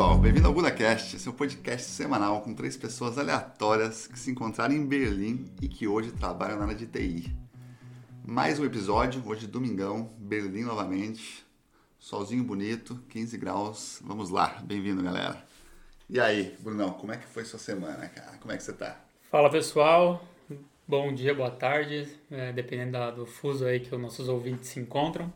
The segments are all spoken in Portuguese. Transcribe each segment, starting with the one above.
pessoal, bem-vindo ao GudaCast, seu podcast semanal com três pessoas aleatórias que se encontraram em Berlim e que hoje trabalham na área de TI. Mais um episódio, hoje domingão, Berlim novamente, solzinho bonito, 15 graus, vamos lá, bem-vindo galera. E aí, Brunão, como é que foi sua semana, cara? Como é que você tá? Fala pessoal, bom dia, boa tarde, é, dependendo do fuso aí que os nossos ouvintes se encontram.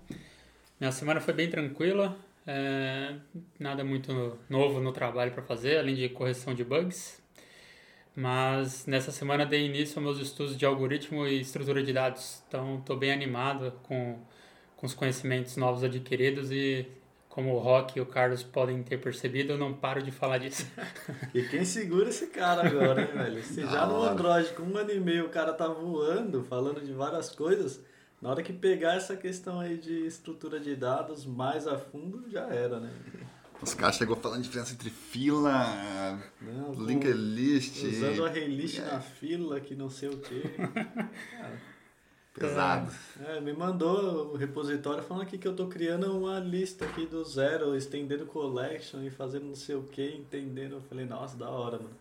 Minha semana foi bem tranquila, é, nada muito novo no trabalho para fazer, além de correção de bugs. Mas nessa semana dei início aos meus estudos de algoritmo e estrutura de dados. Então estou bem animado com, com os conhecimentos novos adquiridos e como o Rock e o Carlos podem ter percebido, eu não paro de falar disso. E quem segura esse cara agora, hein, velho? Se já no Android com um ano e meio o cara tá voando, falando de várias coisas, na hora que pegar essa questão aí de estrutura de dados mais a fundo, já era, né? Os caras chegou falando diferença entre fila, não, linked list. Usando a relist é. na fila, que não sei o quê. Pesado. É, me mandou o repositório falando aqui que eu tô criando uma lista aqui do zero, estendendo collection e fazendo não sei o que, entendendo. Eu falei, nossa, da hora, mano.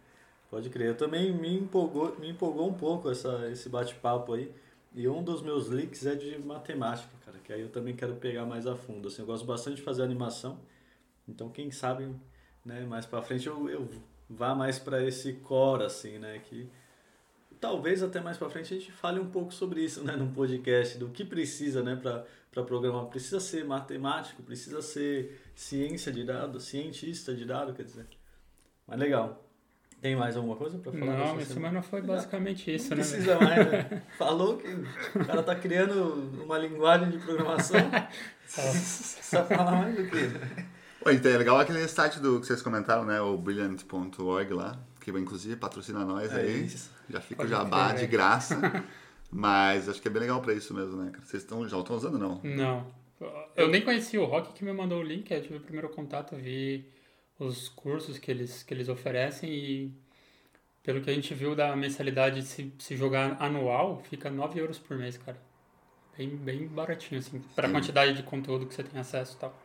Pode crer. Eu também me empolgou, me empolgou um pouco essa, esse bate-papo aí. E um dos meus leaks é de matemática, cara, que aí eu também quero pegar mais a fundo. Assim, eu gosto bastante de fazer animação, então quem sabe, né, mais para frente eu, eu vá mais para esse core, assim, né, que talvez até mais para frente a gente fale um pouco sobre isso, né, no podcast, do que precisa, né, para programar. Precisa ser matemático, precisa ser ciência de dados, cientista de dados, quer dizer. Mas legal. Tem mais alguma coisa para falar? Não, minha semana foi basicamente não, isso, não né? precisa mais, né? Falou que o cara tá criando uma linguagem de programação. Só falar mais do que. Oi, então é legal aquele site do que vocês comentaram, né? O brilliant.org lá, que inclusive patrocina nós é aí. Isso. Já fica o jabá de graça. Mas acho que é bem legal para isso mesmo, né? Vocês estão, já estão usando, não? Não. Eu nem conhecia o Rock que me mandou o link, eu tive o primeiro contato, vi os cursos que eles, que eles oferecem e pelo que a gente viu da mensalidade se, se jogar anual, fica 9 euros por mês, cara. Bem, bem baratinho, assim, para a quantidade de conteúdo que você tem acesso e tal.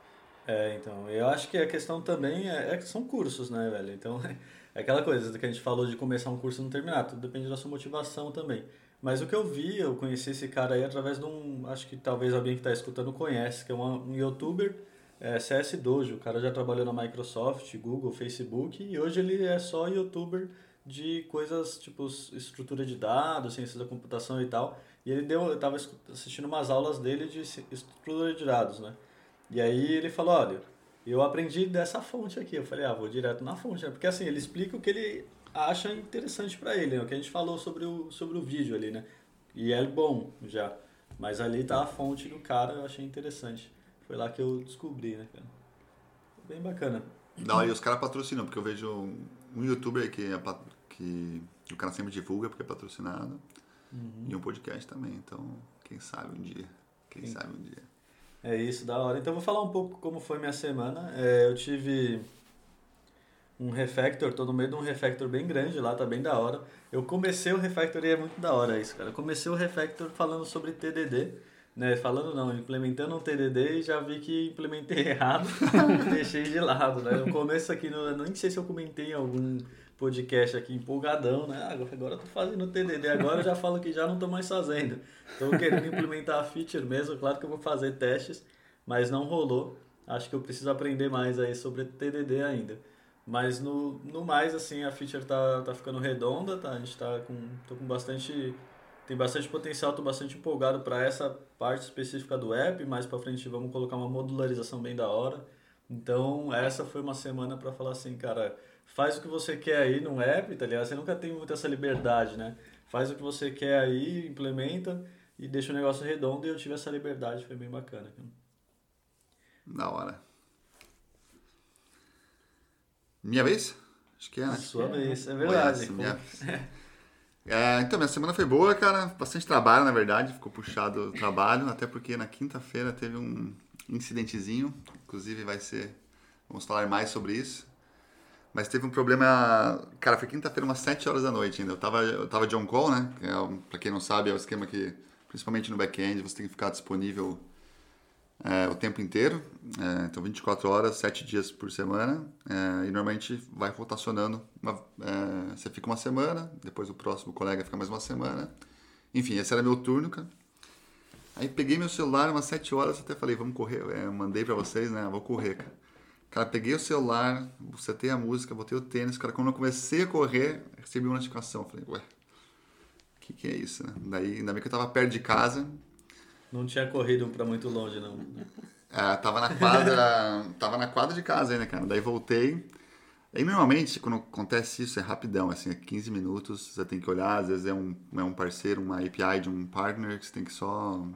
É, então, eu acho que a questão também é, é que são cursos, né, velho? Então, é aquela coisa que a gente falou de começar um curso e não terminar, tudo depende da sua motivação também. Mas o que eu vi, eu conheci esse cara aí através de um, acho que talvez alguém que está escutando conhece, que é um, um youtuber é, CS Dojo. O cara já trabalhou na Microsoft, Google, Facebook e hoje ele é só youtuber de coisas tipo estrutura de dados, ciências da computação e tal. E ele deu, eu tava assistindo umas aulas dele de estrutura de dados, né? E aí ele falou, olha, eu aprendi dessa fonte aqui. Eu falei, ah, vou direto na fonte, né? Porque assim, ele explica o que ele acha interessante para ele, né? O que a gente falou sobre o, sobre o vídeo ali, né? E é bom já. Mas ali tá a fonte do cara, eu achei interessante. Foi lá que eu descobri, né, cara? Bem bacana. Não, e os caras patrocinam, porque eu vejo um, um youtuber que, é, que o cara sempre divulga porque é patrocinado. Uhum. E um podcast também, então quem sabe um dia. Quem sabe um dia. É isso, da hora. Então vou falar um pouco como foi minha semana. É, eu tive um refactor, tô no meio de um refactor bem grande lá, tá bem da hora. Eu comecei o refactor e é muito da hora isso, cara. Eu comecei o refactor falando sobre TDD né, falando não, implementando um TDD e já vi que implementei errado e deixei de lado, né? No começo aqui, no, nem sei se eu comentei em algum podcast aqui empolgadão, né? Ah, agora eu tô fazendo TDD, agora eu já falo que já não tô mais fazendo. Tô querendo implementar a feature mesmo, claro que eu vou fazer testes, mas não rolou. Acho que eu preciso aprender mais aí sobre TDD ainda. Mas no, no mais, assim, a feature tá, tá ficando redonda, tá? A gente tá com, tô com bastante tem bastante potencial, estou bastante empolgado para essa parte específica do app. Mais para frente vamos colocar uma modularização bem da hora. Então, essa foi uma semana para falar assim, cara, faz o que você quer aí no app, tá ligado? Você nunca tem muito essa liberdade, né? Faz o que você quer aí, implementa e deixa o negócio redondo. E eu tive essa liberdade, foi bem bacana. Da hora. Minha vez? Acho que é, né? Sua vez, é verdade. minha... É, então, minha semana foi boa, cara. Bastante trabalho, na verdade. Ficou puxado o trabalho, até porque na quinta-feira teve um incidentezinho. Inclusive, vai ser. Vamos falar mais sobre isso. Mas teve um problema. Cara, foi quinta-feira, umas 7 horas da noite ainda. Eu tava, eu tava de on-call, né? Que é, pra quem não sabe, é o esquema que, principalmente no back-end, você tem que ficar disponível é, o tempo inteiro, é, então 24 horas, 7 dias por semana, é, e normalmente vai rotacionando. Uma, é, você fica uma semana, depois o próximo colega fica mais uma semana. Enfim, esse era meu turno, cara. Aí peguei meu celular umas 7 horas, até falei, vamos correr. É, mandei pra vocês, né? Vou correr, cara. Cara, peguei o celular, setei a música, botei o tênis. Cara, quando eu comecei a correr, recebi uma notificação. Falei, ué, o que, que é isso, né? Daí, ainda bem que eu tava perto de casa. Não tinha corrido pra muito longe, não. É, tava na quadra. tava na quadra de casa ainda, cara. Daí voltei. Aí normalmente, quando acontece isso, é rapidão, assim, é 15 minutos, você tem que olhar, às vezes é um, é um parceiro, uma API de um partner, que você tem que só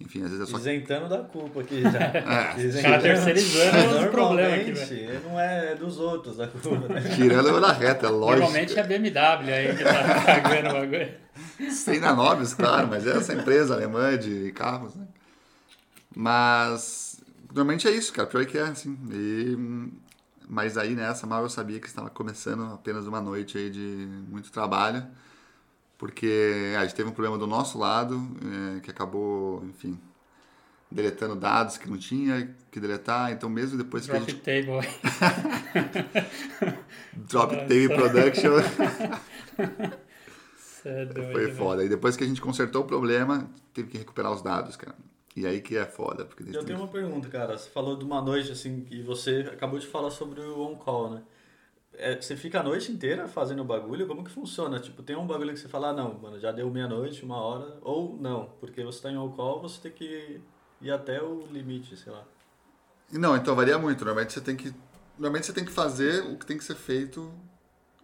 enfim, às vezes é só. Isentando da culpa aqui já. é. Isentando. Cara terceirizando os problemas aqui, velho. Não é dos outros a culpa, né? Tirando da reta, é lógico. Normalmente é a BMW aí que tá pagando o bagulho. Sem na Nobis, claro, mas é essa empresa alemã de carros, né? Mas normalmente é isso, cara. Pior que é, assim. E, mas aí nessa mal eu sabia que estava começando apenas uma noite aí de muito trabalho porque a gente teve um problema do nosso lado, é, que acabou, enfim, deletando dados que não tinha que deletar, então mesmo depois Drop que a gente... table. Drop table production. é doido, Foi foda. E depois que a gente consertou o problema, teve que recuperar os dados, cara. E aí que é foda. Porque Eu tenho uma pergunta, cara. Você falou de uma noite, assim, e você acabou de falar sobre o on-call, né? É, você fica a noite inteira fazendo o bagulho? Como que funciona? Tipo, tem um bagulho que você fala, ah, não, mano, já deu meia-noite, uma hora, ou não, porque você tá em on-call, você tem que ir até o limite, sei lá. Não, então varia muito. Normalmente você tem que, normalmente você tem que fazer o que tem que ser feito,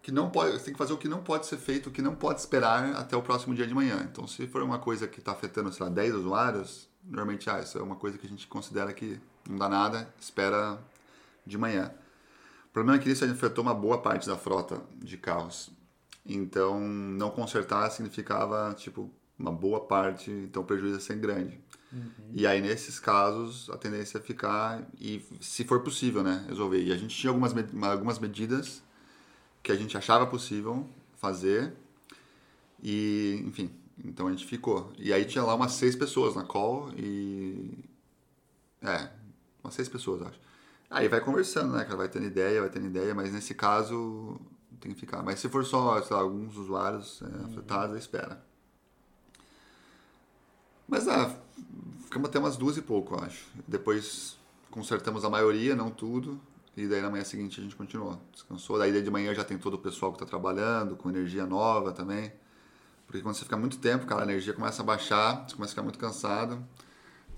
que não pode, você tem que fazer o que não pode ser feito, o que não pode esperar até o próximo dia de manhã. Então, se for uma coisa que está afetando, sei lá, 10 usuários, normalmente, ah, isso é uma coisa que a gente considera que não dá nada, espera de manhã. Problema é que isso afetou uma boa parte da frota de carros. Então, não consertar significava, tipo, uma boa parte, então o prejuízo ia ser grande. Uhum. E aí, nesses casos, a tendência é ficar, e se for possível, né, resolver. E a gente tinha algumas, algumas medidas que a gente achava possível fazer, e, enfim, então a gente ficou. E aí tinha lá umas seis pessoas na call, e... É, umas seis pessoas, acho. Aí vai conversando, né, cara? Vai tendo ideia, vai tendo ideia, mas nesse caso tem que ficar. Mas se for só, sei lá, alguns usuários é, uhum. afetados, espera. Mas ah, ficamos até umas duas e pouco, eu acho. Depois consertamos a maioria, não tudo. E daí na manhã seguinte a gente continuou. Descansou. Daí de manhã já tem todo o pessoal que está trabalhando, com energia nova também. Porque quando você fica muito tempo, cara, a energia começa a baixar, você começa a ficar muito cansado.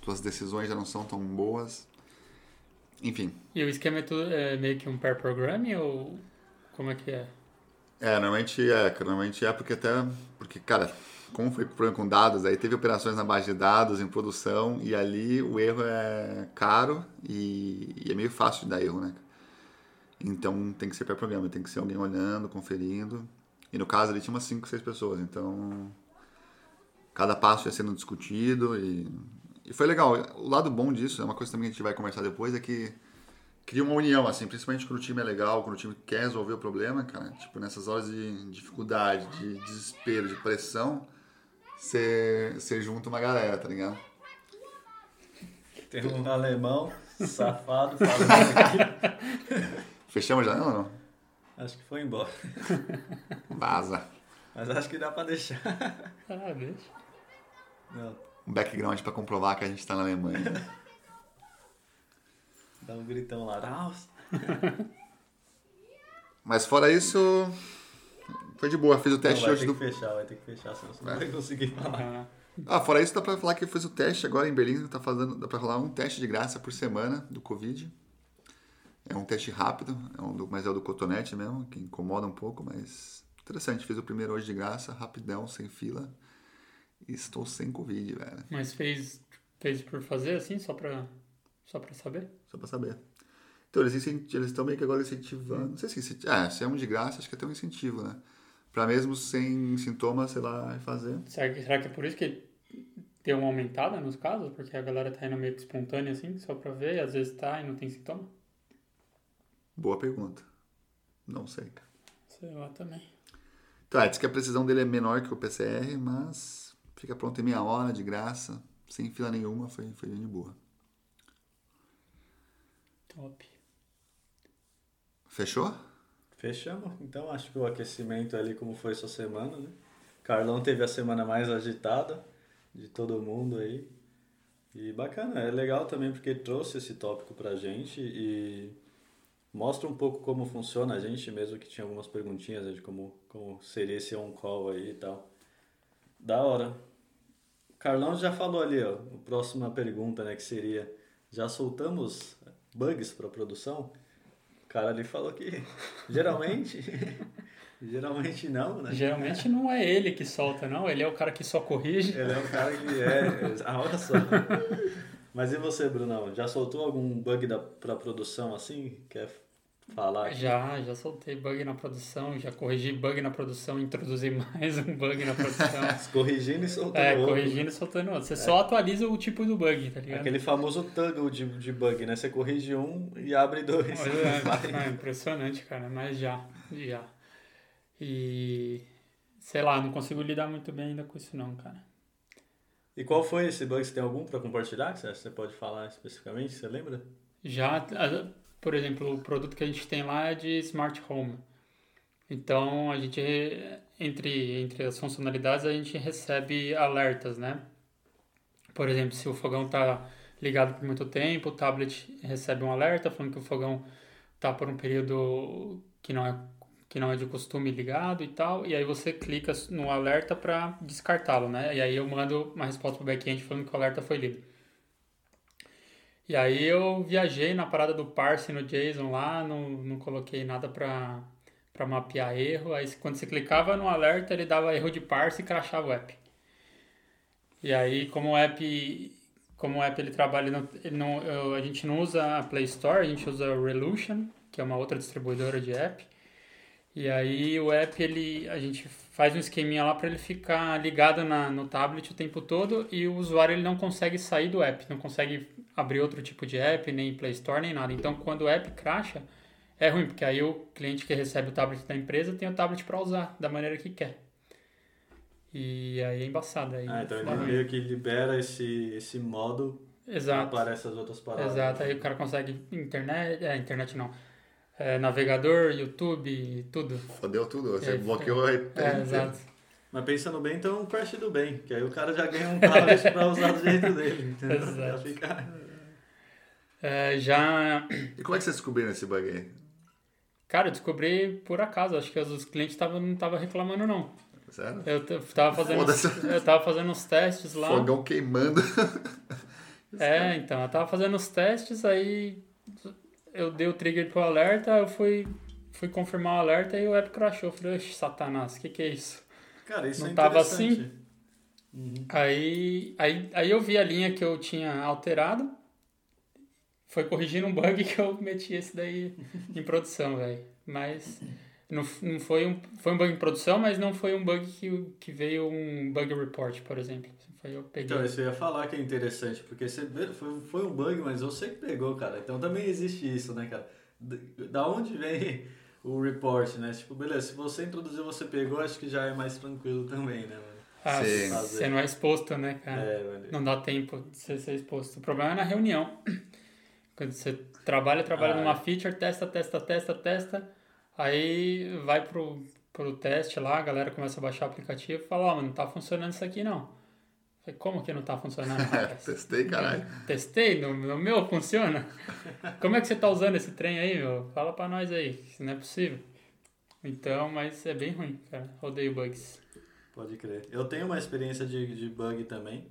Suas decisões já não são tão boas. Enfim. E o esquema é, tudo, é meio que um pair programming ou como é que é? É, normalmente é, normalmente é porque até, porque, cara, como foi problema com dados, aí teve operações na base de dados em produção e ali o erro é caro e, e é meio fácil de dar erro, né? Então tem que ser pair programa, tem que ser alguém olhando, conferindo. E no caso ali tinha umas 5, 6 pessoas, então cada passo ia sendo discutido e e foi legal. O lado bom disso, é uma coisa também que a gente vai conversar depois, é que cria uma união, assim, principalmente quando o time é legal, quando o time quer resolver o problema, cara. Tipo, nessas horas de dificuldade, de desespero, de pressão, você, junta uma galera, tá ligado? Tem um alemão safado falando aqui. Fechamos já, não, não? Acho que foi embora. Vaza. Mas acho que dá pra deixar. Ah, deixa. Não, um background para comprovar que a gente está na Alemanha. Dá um gritão lá. Mas fora isso, foi de boa. Fiz o teste não, vai hoje ter do. Que fechar, vai ter que fechar, senão você é. não vai conseguir falar. Ah, fora isso, dá pra falar que eu fiz o teste agora em Berlim. Tá fazendo, dá pra rolar um teste de graça por semana do Covid. É um teste rápido, é um, mas é o do cotonete mesmo, que incomoda um pouco, mas interessante. Fiz o primeiro hoje de graça, rapidão, sem fila. Estou sem Covid, velho. Mas fez, fez por fazer assim, só pra, só pra saber? Só pra saber. Então, eles, eles estão meio que agora incentivando. Não sei se, é, se é um de graça, acho que é até um incentivo, né? Pra mesmo sem sintomas, sei lá, fazer. Será que, será que é por isso que deu uma aumentada nos casos? Porque a galera tá indo meio que espontânea assim, só pra ver, e às vezes tá e não tem sintoma? Boa pergunta. Não sei. Sei lá também. Tá, diz que a precisão dele é menor que o PCR, mas fica pronto em meia hora, de graça, sem fila nenhuma, foi, foi bem de boa. Top. Fechou? Fechamos. Então acho que o aquecimento ali, como foi sua semana, né? Carlão teve a semana mais agitada de todo mundo aí. E bacana, é legal também porque trouxe esse tópico pra gente e mostra um pouco como funciona a gente mesmo que tinha algumas perguntinhas né, de como, como seria esse on-call aí e tal. Da hora. O Carlão já falou ali, ó, a próxima pergunta, né, que seria, já soltamos bugs para produção? O cara ali falou que geralmente, geralmente não, né? Geralmente não é ele que solta, não. Ele é o cara que só corrige. Ele é o cara que é. Ah, olha só. Mas e você, Brunão? Já soltou algum bug da, pra produção assim? Quer falar? Já, já soltei bug na produção, já corrigi bug na produção, introduzi mais um bug na produção. Corrigindo e soltando é, outro. corrigindo e soltando outro. Você só atualiza o tipo do bug, tá ligado? Aquele famoso toggle de, de bug, né? Você corrige um e abre dois. Olha, é, é impressionante, cara, mas já, já. E sei lá, não consigo lidar muito bem ainda com isso não, cara. E qual foi esse bug? Você tem algum pra compartilhar você pode falar especificamente? Você lembra? Já, por exemplo, o produto que a gente tem lá é de smart home. Então, a gente entre entre as funcionalidades a gente recebe alertas, né? Por exemplo, se o fogão está ligado por muito tempo, o tablet recebe um alerta falando que o fogão está por um período que não é que não é de costume ligado e tal, e aí você clica no alerta para descartá-lo, né? E aí eu mando uma resposta para o back-end falando que o alerta foi lido. E aí eu viajei na parada do parse no JSON lá, não, não coloquei nada para para mapear erro. Aí quando você clicava no alerta, ele dava erro de parse e crashava o app. E aí como o app como o app ele trabalha, não, ele não, eu- a gente não usa a Play Store, a gente usa o Relution, que é uma outra distribuidora de app. E aí o app ele a gente faz um esqueminha lá para ele ficar ligado na, no tablet o tempo todo e o usuário ele não consegue sair do app, não consegue abrir outro tipo de app, nem Play Store, nem nada. Então quando o app crasha, é ruim, porque aí o cliente que recebe o tablet da empresa tem o tablet para usar da maneira que quer. E aí é embaçado. Aí Ah, então ele ruim. meio que libera esse, esse modo Exato. aparece as outras paradas. Exato, aí o cara consegue internet, é, internet não, é, navegador, YouTube, tudo. Fodeu tudo. Você É, bloqueou a É, exato. Mas pensando bem, então o crash do bem, que aí o cara já ganha um tablet pra usar do jeito dele. entendeu? Exato. É, já, E como é que você descobriu esse bug aí? cara, eu descobri por acaso, acho que os clientes tavam, não estavam reclamando não. Sério? Eu tava fazendo, Foda-se. eu tava fazendo uns testes lá. Fogão queimando. É, então, eu tava fazendo os testes, aí eu dei o trigger pro alerta, eu fui, fui confirmar o alerta e o app crashou. Eu falei, satanás, o que que é isso? Cara, isso Não é tava assim? Uhum. Aí, aí, aí eu vi a linha que eu tinha alterado, foi corrigindo um bug que eu meti esse daí em produção, velho. Mas não, não foi um, foi um bug em produção, mas não foi um bug que, que veio um bug report, por exemplo. Foi eu peguei. Então, isso eu ia falar que é interessante, porque você foi, foi um bug, mas você que pegou, cara. Então também existe isso, né, cara? Da onde vem o report, né? Tipo, beleza, se você introduziu, você pegou, acho que já é mais tranquilo também, né, mano? Ah, Sim. você não é exposto, né, cara? É, velho. Não dá tempo de você ser exposto. O problema é na reunião. Quando você trabalha, trabalha Ah, numa é. feature, testa, testa, testa, testa. Aí vai pro, pro teste lá, a galera começa a baixar o aplicativo e fala, ó, mas não tá funcionando isso aqui não. Como que não tá funcionando? rapaz? Testei, caralho. Testei, no, no meu funciona. Como é que você tá usando esse trem aí, meu? Fala pra nós aí, isso não é possível. Então, mas é bem ruim, cara. Odeio bugs. Pode crer. Eu tenho uma experiência de, de bug também,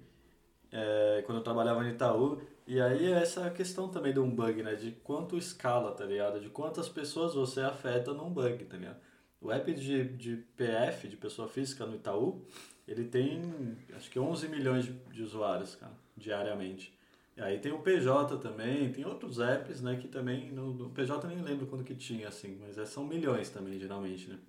é, quando eu trabalhava no Itaú, e aí é essa questão também de um bug, né? De quanto escala, tá ligado? De quantas pessoas você afeta num bug, tá ligado? O app de, de PF, de pessoa física no Itaú, ele tem acho que 11 milhões de, de usuários, cara, diariamente. E aí tem o PJ também, tem outros apps, né, que também, no, no PJ nem lembro quando que tinha, assim, mas é, são milhões também, geralmente, né?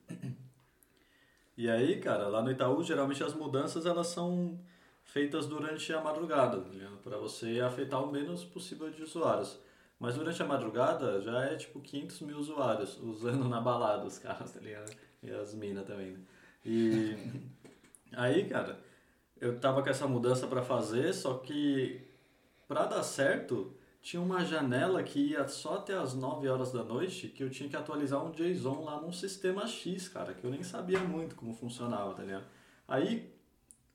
E aí, cara, lá no Itaú, geralmente as mudanças elas são feitas durante a madrugada, para você afetar o menos possível de usuários. Mas durante a madrugada já é tipo 500 mil usuários usando na balada os caras, tá ligado? E as minas também, né? E aí, cara, eu tava com essa mudança para fazer, só que para dar certo tinha uma janela que ia só até as 9 horas da noite, que eu tinha que atualizar um JSON lá num sistema X, cara, que eu nem sabia muito como funcionava, tá ligado? Aí,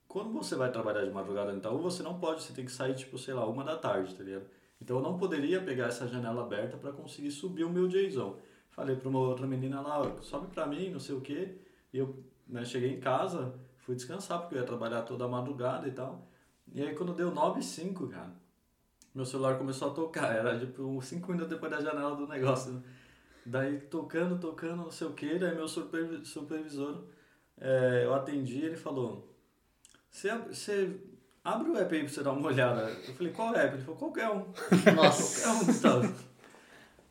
quando você vai trabalhar de madrugada no Itaú, você não pode, você tem que sair, tipo, sei lá, uma da tarde, tá ligado? Então eu não poderia pegar essa janela aberta para conseguir subir o meu JSON. Falei para uma outra menina lá, sobe para mim, não sei o quê. E eu né, cheguei em casa, fui descansar, porque eu ia trabalhar toda a madrugada e tal. E aí quando deu 9 e 5, cara, meu celular começou a tocar. Era tipo 5 minutos depois da janela do negócio. Né? Daí tocando, tocando, não sei o que. Daí meu supervisor, é, eu atendi ele falou: Você abre o app aí pra você dar uma olhada. Eu falei: Qual app? Ele falou: Qualquer um. Nossa. Qualquer um, Gustavo.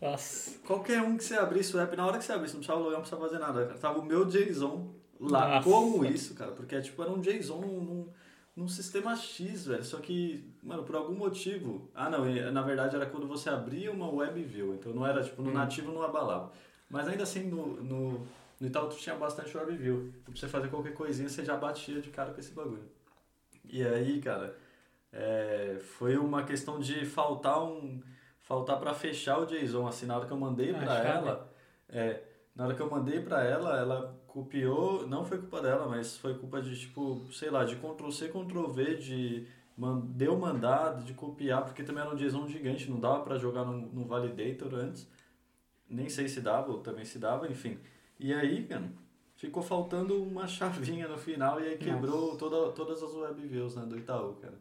Nossa. Qualquer um que você abrisse o app, na hora que você abrisse, não precisava logar, não precisava fazer nada. Cara. Tava o meu JSON lá. Nossa. Como isso, cara? Porque tipo, era um JSON num, num, num sistema X, velho. Só que, mano, por algum motivo. Ah, não, na verdade era quando você abria uma web view. Então não era, tipo, no hum. nativo não abalava. Mas ainda assim, no, no, no Itaú tu tinha bastante web view. Pra você fazer qualquer coisinha, você já batia de cara com esse bagulho. E aí, cara, é, foi uma questão de faltar um faltar para fechar o JSON, assim, na hora que eu mandei para ela, é, na hora que eu mandei para ela, ela copiou, não foi culpa dela, mas foi culpa de, tipo, sei lá, de Ctrl-C, Ctrl-V, de man, deu mandado, de copiar, porque também era um JSON gigante, não dava para jogar no, no Validator antes, nem sei se dava, ou também se dava, enfim. E aí, cara, ficou faltando uma chavinha no final e aí quebrou toda, todas as web views né, do Itaú, cara.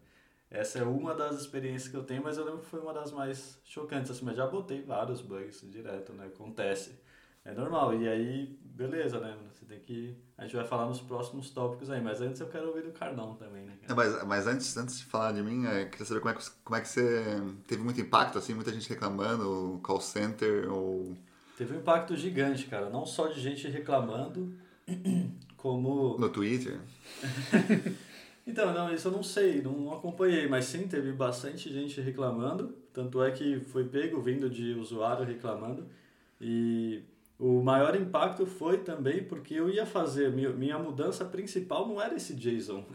Essa é uma das experiências que eu tenho, mas eu lembro que foi uma das mais chocantes, assim, mas já botei vários bugs direto, né? Acontece. É normal. E aí, beleza, né? Você tem que. A gente vai falar nos próximos tópicos aí, mas antes eu quero ouvir do Carnão também, né? É, mas mas antes, antes de falar de mim, eu queria saber como é, que, como é que você. Teve muito impacto, assim, muita gente reclamando, call center ou. Teve um impacto gigante, cara. Não só de gente reclamando, como. No Twitter? Então, não, isso eu não sei, não acompanhei, mas sim, teve bastante gente reclamando, tanto é que foi pego vindo de usuário reclamando, e o maior impacto foi também porque eu ia fazer, minha mudança principal não era esse JSON,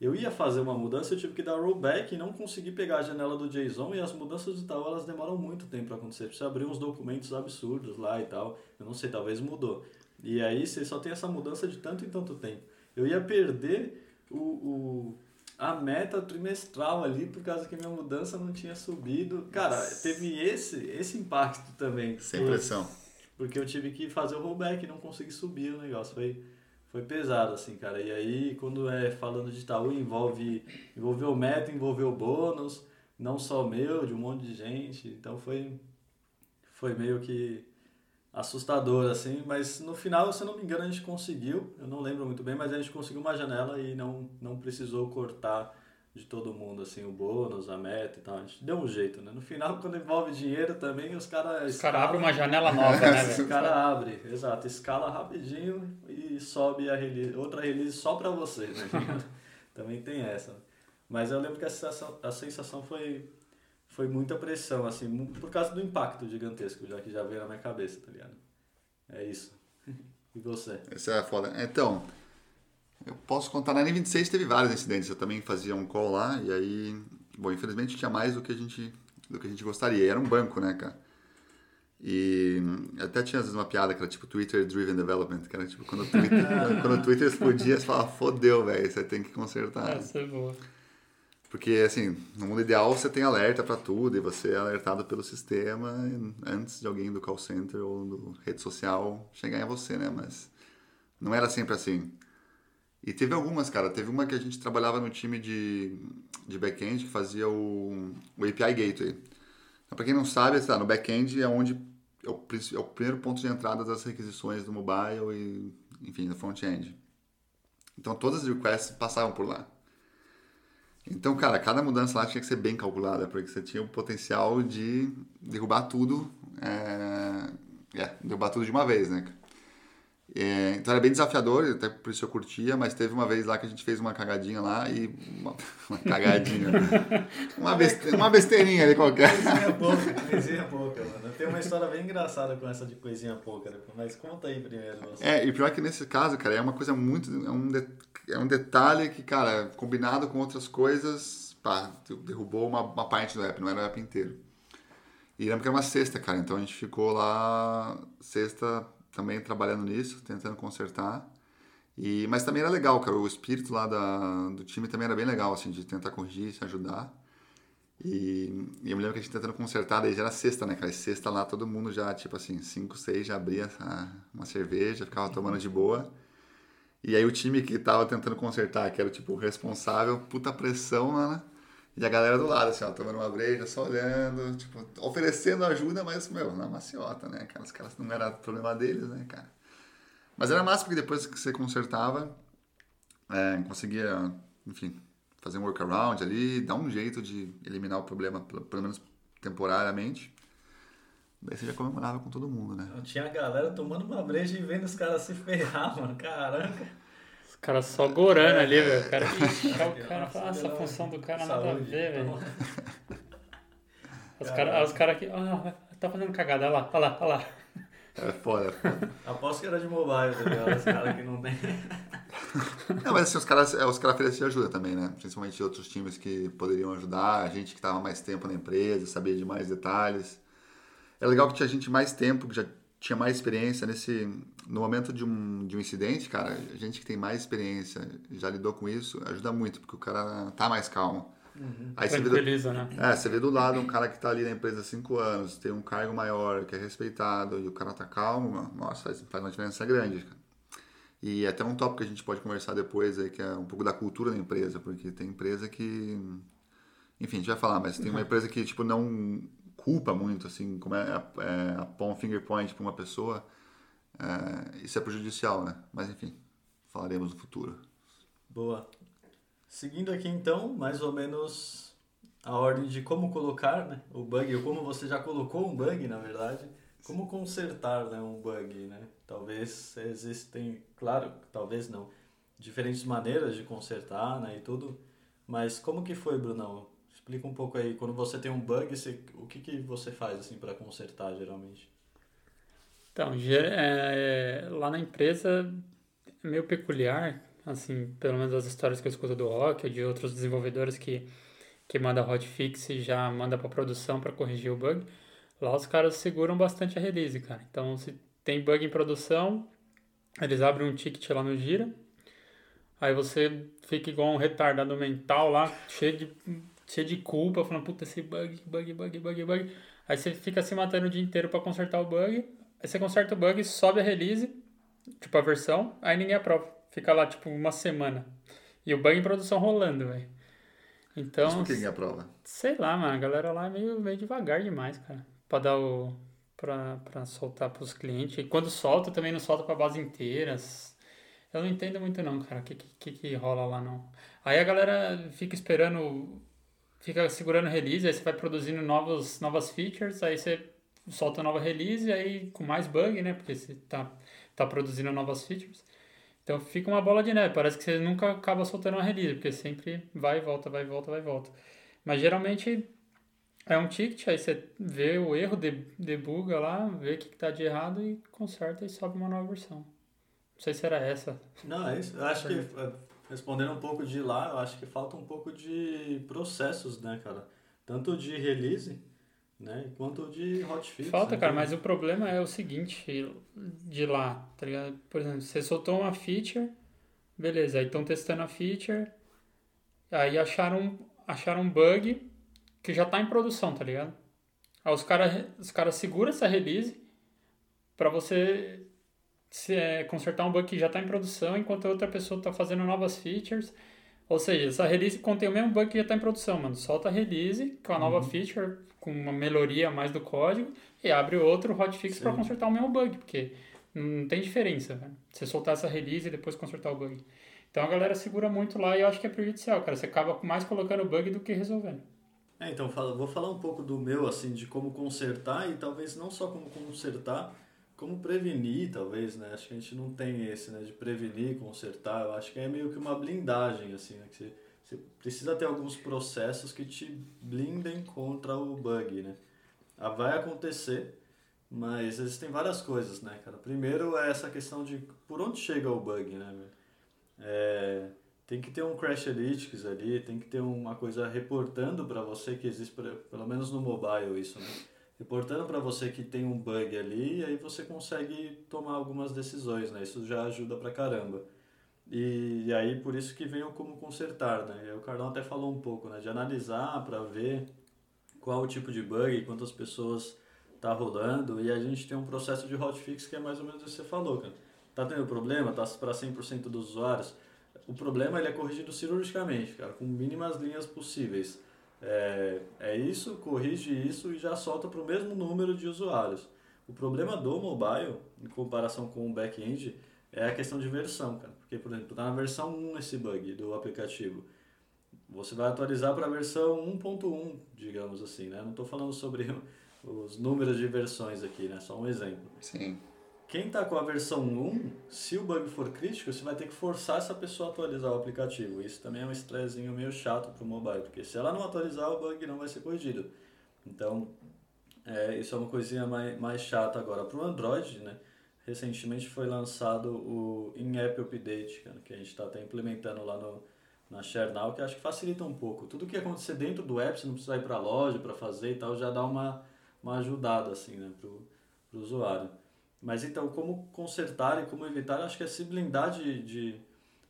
eu ia fazer uma mudança, eu tive que dar rollback e não consegui pegar a janela do JSON e as mudanças e tal, elas demoram muito tempo para acontecer. Precisa abrir uns documentos absurdos lá e tal. Eu não sei, talvez mudou. E aí você só tem essa mudança de tanto em tanto tempo. Eu ia perder o, o, a meta trimestral ali por causa que minha mudança não tinha subido. Cara, teve esse, esse impacto também. Sem pressão. Porque eu tive que fazer o rollback e não consegui subir o negócio. Foi, foi pesado, assim, cara. E aí, quando é falando de Itaú, envolve envolveu meta, envolveu bônus, não só meu, de um monte de gente. Então foi, foi meio que assustador, assim, mas no final, se eu não me engano, a gente conseguiu, eu não lembro muito bem, mas a gente conseguiu uma janela e não, não precisou cortar de todo mundo, assim, o bônus, a meta e tal. A gente deu um jeito, né? No final, quando envolve dinheiro também, os caras... Os caras abrem uma janela nova, né, velho? Os caras abrem, exato. Escala rapidinho e sobe a release, outra release só pra você, né? também tem essa. Mas eu lembro que a sensação, a sensação foi, foi muita pressão, assim, por causa do impacto gigantesco, já que já veio na minha cabeça, tá ligado? É isso. E você? Isso é foda. Então, eu posso contar, na N26 teve vários incidentes, eu também fazia um call lá, e aí, bom, infelizmente tinha mais do que a gente, do que a gente gostaria, e era um banco, né, cara? E até tinha às vezes uma piada que era tipo Twitter Driven Development, que era tipo quando o Twitter, quando o Twitter explodia, você fala, fodeu, velho, você tem que consertar. Essa é boa. Porque, assim, no mundo ideal você tem alerta para tudo e você é alertado pelo sistema antes de alguém do call center ou do rede social chegar em você, né? Mas não era sempre assim. E teve algumas, cara. Teve uma que a gente trabalhava no time de, de back-end que fazia o, o API Gateway. Então, para quem não sabe, tá, no back-end é onde é o, é o primeiro ponto de entrada das requisições do mobile e, enfim, do front-end. Então, todas as requests passavam por lá. Então, cara, cada mudança lá tinha que ser bem calculada, porque você tinha o potencial de derrubar tudo, é, é, derrubar tudo de uma vez, né? É, então era bem desafiador, até por isso eu curtia, mas teve uma vez lá que a gente fez uma cagadinha lá e. Uma, uma cagadinha. uma, beste, uma besteirinha ali qualquer. Coisinha pouca, coisinha pouca, mano. Tem uma história bem engraçada com essa de coisinha pouca, mas conta aí primeiro. Você. É, e pior que nesse caso, cara, é uma coisa muito. É um, de, é um detalhe que, cara, combinado com outras coisas, pá, derrubou uma, uma parte do app, não era o app inteiro. E lembro que era uma sexta, cara, então a gente ficou lá sexta também trabalhando nisso, tentando consertar. E, mas também era legal, cara, o espírito lá da, do time também era bem legal, assim, de tentar corrigir, se ajudar. E, e eu me lembro que a gente tentando consertar, daí já era sexta, né, cara? E sexta lá todo mundo já, tipo assim, cinco, seis, já abria uma cerveja, ficava tomando de boa. E aí o time que tava tentando consertar, que era tipo o responsável, puta pressão, mano. E a galera do lado, assim, ó, tomando uma breja, só olhando, tipo, oferecendo ajuda, mas, meu, na maciota, né? Os caras não era problema deles, né, cara? Mas era massa porque depois que você consertava, é, conseguia, enfim, fazer um workaround ali, dar um jeito de eliminar o problema, pelo menos temporariamente. Daí você já comemorava com todo mundo, né? Tinha a galera tomando uma breja e vendo os caras se ferrar, mano. Caramba. Os caras só gorando ali, velho. O cara, o cara fala, ah, essa função do cara nada a ver, velho. Os caras cara aqui, ah, tá fazendo cagada, olha lá, olha lá, olha lá. É foda, é foda. Aposto que era de mobile, tá Os caras que não tem. Não, mas assim, os caras, é, os caras ofereciam ajuda também, né? Principalmente outros times que poderiam ajudar, a gente que estava mais tempo na empresa, sabia de mais detalhes. É legal que tinha gente mais tempo, que já tinha mais experiência nesse no momento de um, de um incidente, cara, a gente que tem mais experiência, já lidou com isso, ajuda muito, porque o cara tá mais calmo. Uhum. Aí você vê, do, né? é, você vê do lado um cara que tá ali na empresa há cinco anos, tem um cargo maior, que é respeitado, e o cara tá calmo, nossa, faz, faz uma diferença grande, cara. E até um tópico que a gente pode conversar depois aí, que é um pouco da cultura da empresa, porque tem empresa que. Enfim, a gente vai falar, mas tem uma uhum. empresa que, tipo, não culpa muito, assim, como é, é a um finger point para uma pessoa, é, isso é prejudicial, né? Mas enfim, falaremos no futuro. Boa. Seguindo aqui então, mais ou menos a ordem de como colocar né, o bug, ou como você já colocou um bug, na verdade, como consertar né, um bug, né? Talvez existem, claro, talvez não, diferentes maneiras de consertar, né, e tudo, mas como que foi, Brunão? Explica um pouco aí, quando você tem um bug, você, o que, que você faz assim para consertar geralmente? Então, é, lá na empresa é meio peculiar, assim, pelo menos as histórias que eu escuto do Rock ou de outros desenvolvedores que, que manda hotfix e já manda para produção para corrigir o bug, lá os caras seguram bastante a release, cara. Então, se tem bug em produção, eles abrem um ticket lá no Gira, aí você fica igual um retardado mental lá, cheio de, cheio de culpa, falando, puta, esse bug, bug, bug, bug, bug. Aí você fica se matando o dia inteiro para consertar o bug, aí você conserta o bug, sobe a release, tipo a versão, aí ninguém aprova. Fica lá, tipo, uma semana. E o bug em produção rolando, velho. Então. Mas por que ninguém aprova? Sei lá, mano. A galera lá é meio, meio devagar demais, cara. Pra dar o. Pra, pra soltar pros clientes. E quando solta, também não solta pra base inteiras. Eu não entendo muito, não, cara. O que, que, que rola lá, não. Aí a galera fica esperando. Fica segurando release, aí você vai produzindo novos, novas features, aí você solta nova release, aí com mais bug, né? Porque você tá, tá produzindo novas features. Então fica uma bola de neve, parece que você nunca acaba soltando uma release, porque sempre vai e volta, vai e volta, vai e volta. Mas geralmente é um ticket, aí você vê o erro, debuga lá, vê o que está de errado e conserta e sobe uma nova versão. Não sei se era essa. Não, é isso. Eu acho que, respondendo um pouco de lá, eu acho que falta um pouco de processos, né, cara? Tanto de release né? Quanto de hotfix. Falta, né? cara, mas o problema é o seguinte, de lá, tá ligado? Por exemplo, você soltou uma feature, beleza, aí estão testando a feature, aí acharam, acharam um bug que já tá em produção, tá ligado? Aí os caras os cara seguram essa release para você se, é, consertar um bug que já tá em produção, enquanto a outra pessoa tá fazendo novas features. Ou seja, essa release contém o mesmo bug que já está em produção, mano. Solta a release com a nova uhum. feature, com uma melhoria a mais do código, e abre outro hotfix para consertar o mesmo bug, porque não tem diferença, velho. Você soltar essa release e depois consertar o bug. Então a galera segura muito lá e eu acho que é prejudicial, cara. Você acaba mais colocando bug do que resolvendo. É, então vou falar um pouco do meu, assim, de como consertar e talvez não só como consertar, como prevenir, talvez, né? Acho que a gente não tem esse, né? De prevenir, consertar. Eu acho que é meio que uma blindagem, assim, né? Que você, você precisa ter alguns processos que te blindem contra o bug, né? Ah, vai acontecer, mas existem várias coisas, né, cara? Primeiro é essa questão de por onde chega o bug, né? É, tem que ter um crash analytics ali, tem que ter uma coisa reportando para você que existe, pelo menos no mobile isso, né? Reportando para você que tem um bug ali, e aí você consegue tomar algumas decisões, né? Isso já ajuda pra caramba. E, e aí por isso que vem o como consertar, né? E o Carlão até falou um pouco, né? De analisar para ver qual o tipo de bug, quantas pessoas tá rolando, e a gente tem um processo de hotfix que é mais ou menos o que você falou, cara. Tá tendo problema, tá para 100% dos usuários. O problema ele é corrigido cirurgicamente, cara, com mínimas linhas possíveis. É, é isso, corrige isso e já solta para o mesmo número de usuários. O problema do mobile, em comparação com o back-end, é a questão de versão, cara. Porque, por exemplo, está na versão 1 esse bug do aplicativo. Você vai atualizar para a versão 1.1, digamos assim, né? Não estou falando sobre os números de versões aqui, né? Só um exemplo. Sim. Quem está com a versão 1, se o bug for crítico, você vai ter que forçar essa pessoa a atualizar o aplicativo. Isso também é um estressinho meio chato para o mobile, porque se ela não atualizar, o bug não vai ser corrigido. Então, é, isso é uma coisinha mais, mais chata agora. Para o Android, né? Recentemente foi lançado o In-App Update, que a gente está até implementando lá no, na ShareNow, que acho que facilita um pouco. Tudo que acontecer dentro do app, você não precisa ir para a loja para fazer e tal, já dá uma, uma ajudada assim, né, para o usuário. Mas então, como consertar e como evitar, acho que é se blindar de, de,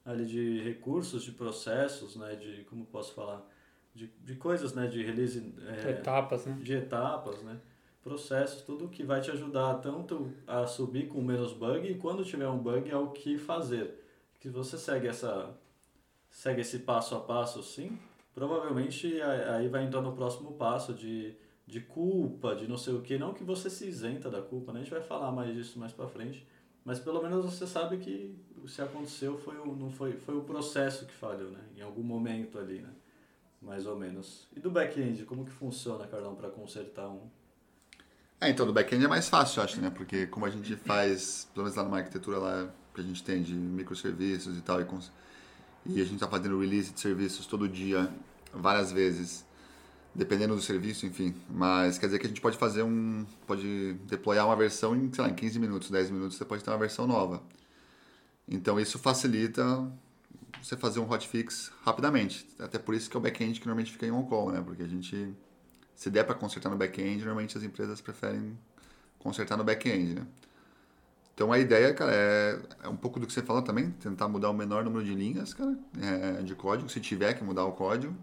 ali, de recursos, de processos, né, de, como posso falar, de, de coisas, né, de release... É, etapas, né? De etapas, né? Processos, tudo que vai te ajudar tanto a subir com menos bug e quando tiver um bug é o que fazer. Que você segue essa segue esse passo a passo sim, provavelmente aí vai entrar no próximo passo de de culpa, de não sei o que, não que você se isenta da culpa, né? A gente vai falar mais disso mais para frente, mas pelo menos você sabe que se aconteceu foi o, não foi, foi o processo que falhou, né? Em algum momento ali, né? Mais ou menos. E do back-end, como que funciona, Carlão, para consertar um? É, então, do back-end é mais fácil, eu acho, né? Porque como a gente faz, pelo menos lá numa arquitetura lá que a gente tem de microserviços e tal, e, e a gente está fazendo release de serviços todo dia, várias vezes, dependendo do serviço, enfim. Mas quer dizer que a gente pode fazer um. pode deployar uma versão em, sei lá, em 15 minutos, 10 minutos você pode ter uma versão nova. Então isso facilita você fazer um hotfix rapidamente. Até por isso que é o back-end que normalmente fica em on-call, né? Porque a gente, se der para consertar no back-end, normalmente as empresas preferem consertar no back-end, né? Então a ideia, cara, é, é, um pouco do que você falou também, tentar mudar o menor número de linhas, cara, é, de código, se tiver que mudar o código,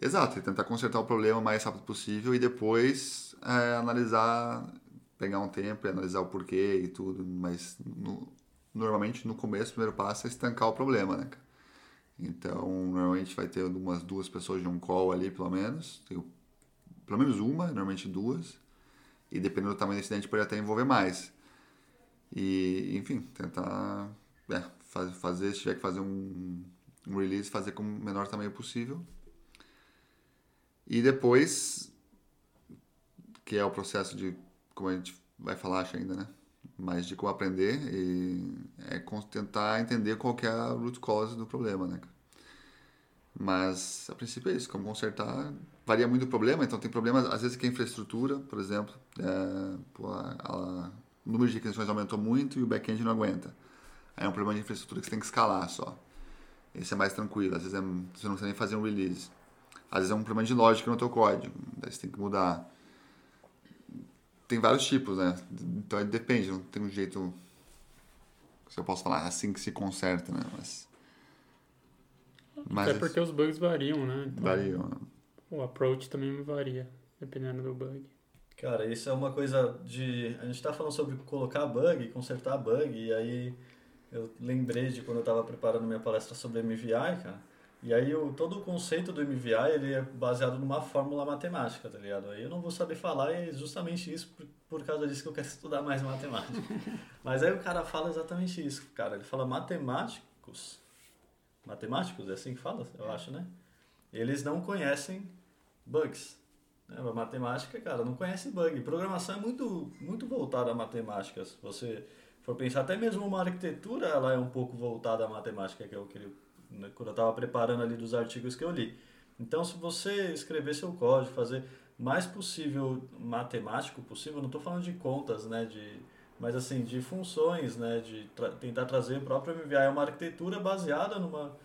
Exato, e tentar consertar o problema o mais rápido possível e depois é, analisar, pegar um tempo e analisar o porquê e tudo, mas no, normalmente no começo o primeiro passo é estancar o problema, né? Então, normalmente vai ter umas duas pessoas de um call ali, pelo menos, tem pelo menos uma, normalmente duas, e dependendo do tamanho do incidente pode até envolver mais. E, enfim, tentar é, fazer, se tiver que fazer um, um release, fazer com o menor tamanho possível e depois, que é o processo de, como a gente vai falar acho ainda, né? Mas de como aprender e é tentar entender qual que é a root cause do problema, né? Mas, a princípio é isso, como consertar. Varia muito o problema, então tem problemas, às vezes que a infraestrutura, por exemplo, é, pô, a, a, o número de requisições aumentou muito e o back-end não aguenta. Aí é um problema de infraestrutura que você tem que escalar só. Esse é mais tranquilo, às vezes é, você não precisa nem fazer um release. Às vezes é um problema de lógica no teu código, daí você tem que mudar. Tem vários tipos, né? Então depende, não tem um jeito se eu posso falar assim que se conserta, né? Mas, mas Até porque os bugs variam, né? Então, variam. Né? O approach também varia, dependendo do bug. Cara, isso é uma coisa de. A gente tá falando sobre colocar bug, consertar bug, e aí eu lembrei de quando eu tava preparando minha palestra sobre MVI, cara. E aí o, todo o conceito do MVI ele é baseado numa fórmula matemática, tá ligado? Aí eu não vou saber falar e é justamente isso por, por causa disso que eu quero estudar mais matemática. Mas aí o cara fala exatamente isso, cara. Ele fala matemáticos. Matemáticos, é assim que fala, eu acho, né? Eles não conhecem bugs. Né? A matemática, cara, não conhece bug. Programação é muito, muito voltada a matemática. Se você for pensar, até mesmo uma arquitetura, ela é um pouco voltada à matemática, que é o que ele né, quando eu estava preparando ali dos artigos que eu li. Então, se você escrever seu código, fazer mais possível matemático possível, não estou falando de contas, né, de, mas assim, de funções, né, de tra tentar trazer o próprio MVI, é uma arquitetura baseada numa,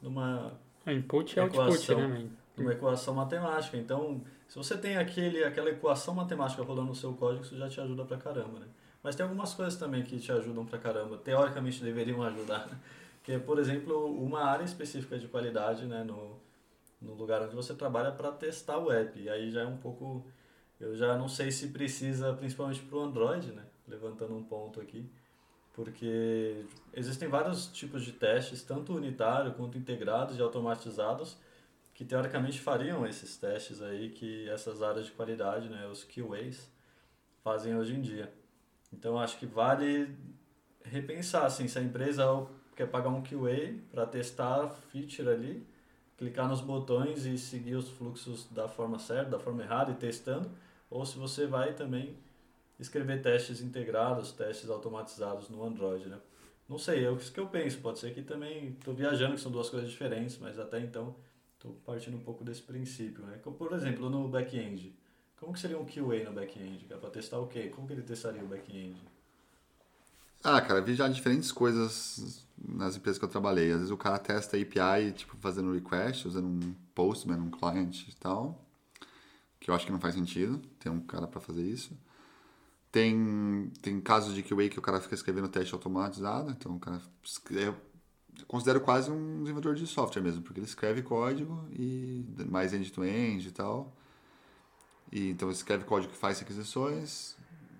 numa é, input e output, né? uma equação matemática. Então, se você tem aquele, aquela equação matemática rolando no seu código, isso já te ajuda pra caramba, né? Mas tem algumas coisas também que te ajudam pra caramba, teoricamente deveriam ajudar? Que é, por exemplo, uma área específica de qualidade né, no, no lugar onde você trabalha para testar o app. E aí já é um pouco. Eu já não sei se precisa, principalmente para o Android, né? levantando um ponto aqui, porque existem vários tipos de testes, tanto unitário quanto integrados e automatizados, que teoricamente fariam esses testes aí que essas áreas de qualidade, né, os QAs, fazem hoje em dia. Então acho que vale repensar assim, se a empresa quer pagar um QA para testar a feature ali, clicar nos botões e seguir os fluxos da forma certa, da forma errada e testando, ou se você vai também escrever testes integrados, testes automatizados no Android, né? Não sei, é o que eu penso, pode ser que também estou viajando, que são duas coisas diferentes, mas até então estou partindo um pouco desse princípio, né? Por exemplo, no back-end, como que seria um QA no back-end? É para testar o quê? Como que ele testaria o back-end? Ah, cara, vi já diferentes coisas nas empresas que eu trabalhei. Às vezes o cara testa API, tipo, fazendo request, usando um Postman, um client e tal, que eu acho que não faz sentido ter um cara para fazer isso. Tem, tem casos de QA que o cara fica escrevendo teste automatizado, então o cara eu considero quase um desenvolvedor de software mesmo, porque ele escreve código e mais end-to-end -end e tal. E, então escreve código que faz requisições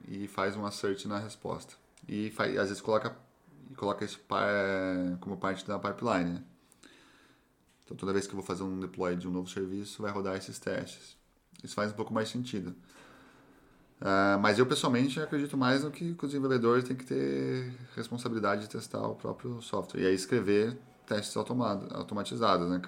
e faz um assert na resposta e faz, às vezes coloca, coloca isso como parte da pipeline. Né? Então toda vez que eu vou fazer um deploy de um novo serviço, vai rodar esses testes. Isso faz um pouco mais sentido. Uh, mas eu pessoalmente acredito mais no que, os desenvolvedores têm que ter responsabilidade de testar o próprio software. E aí escrever testes automatizados, né?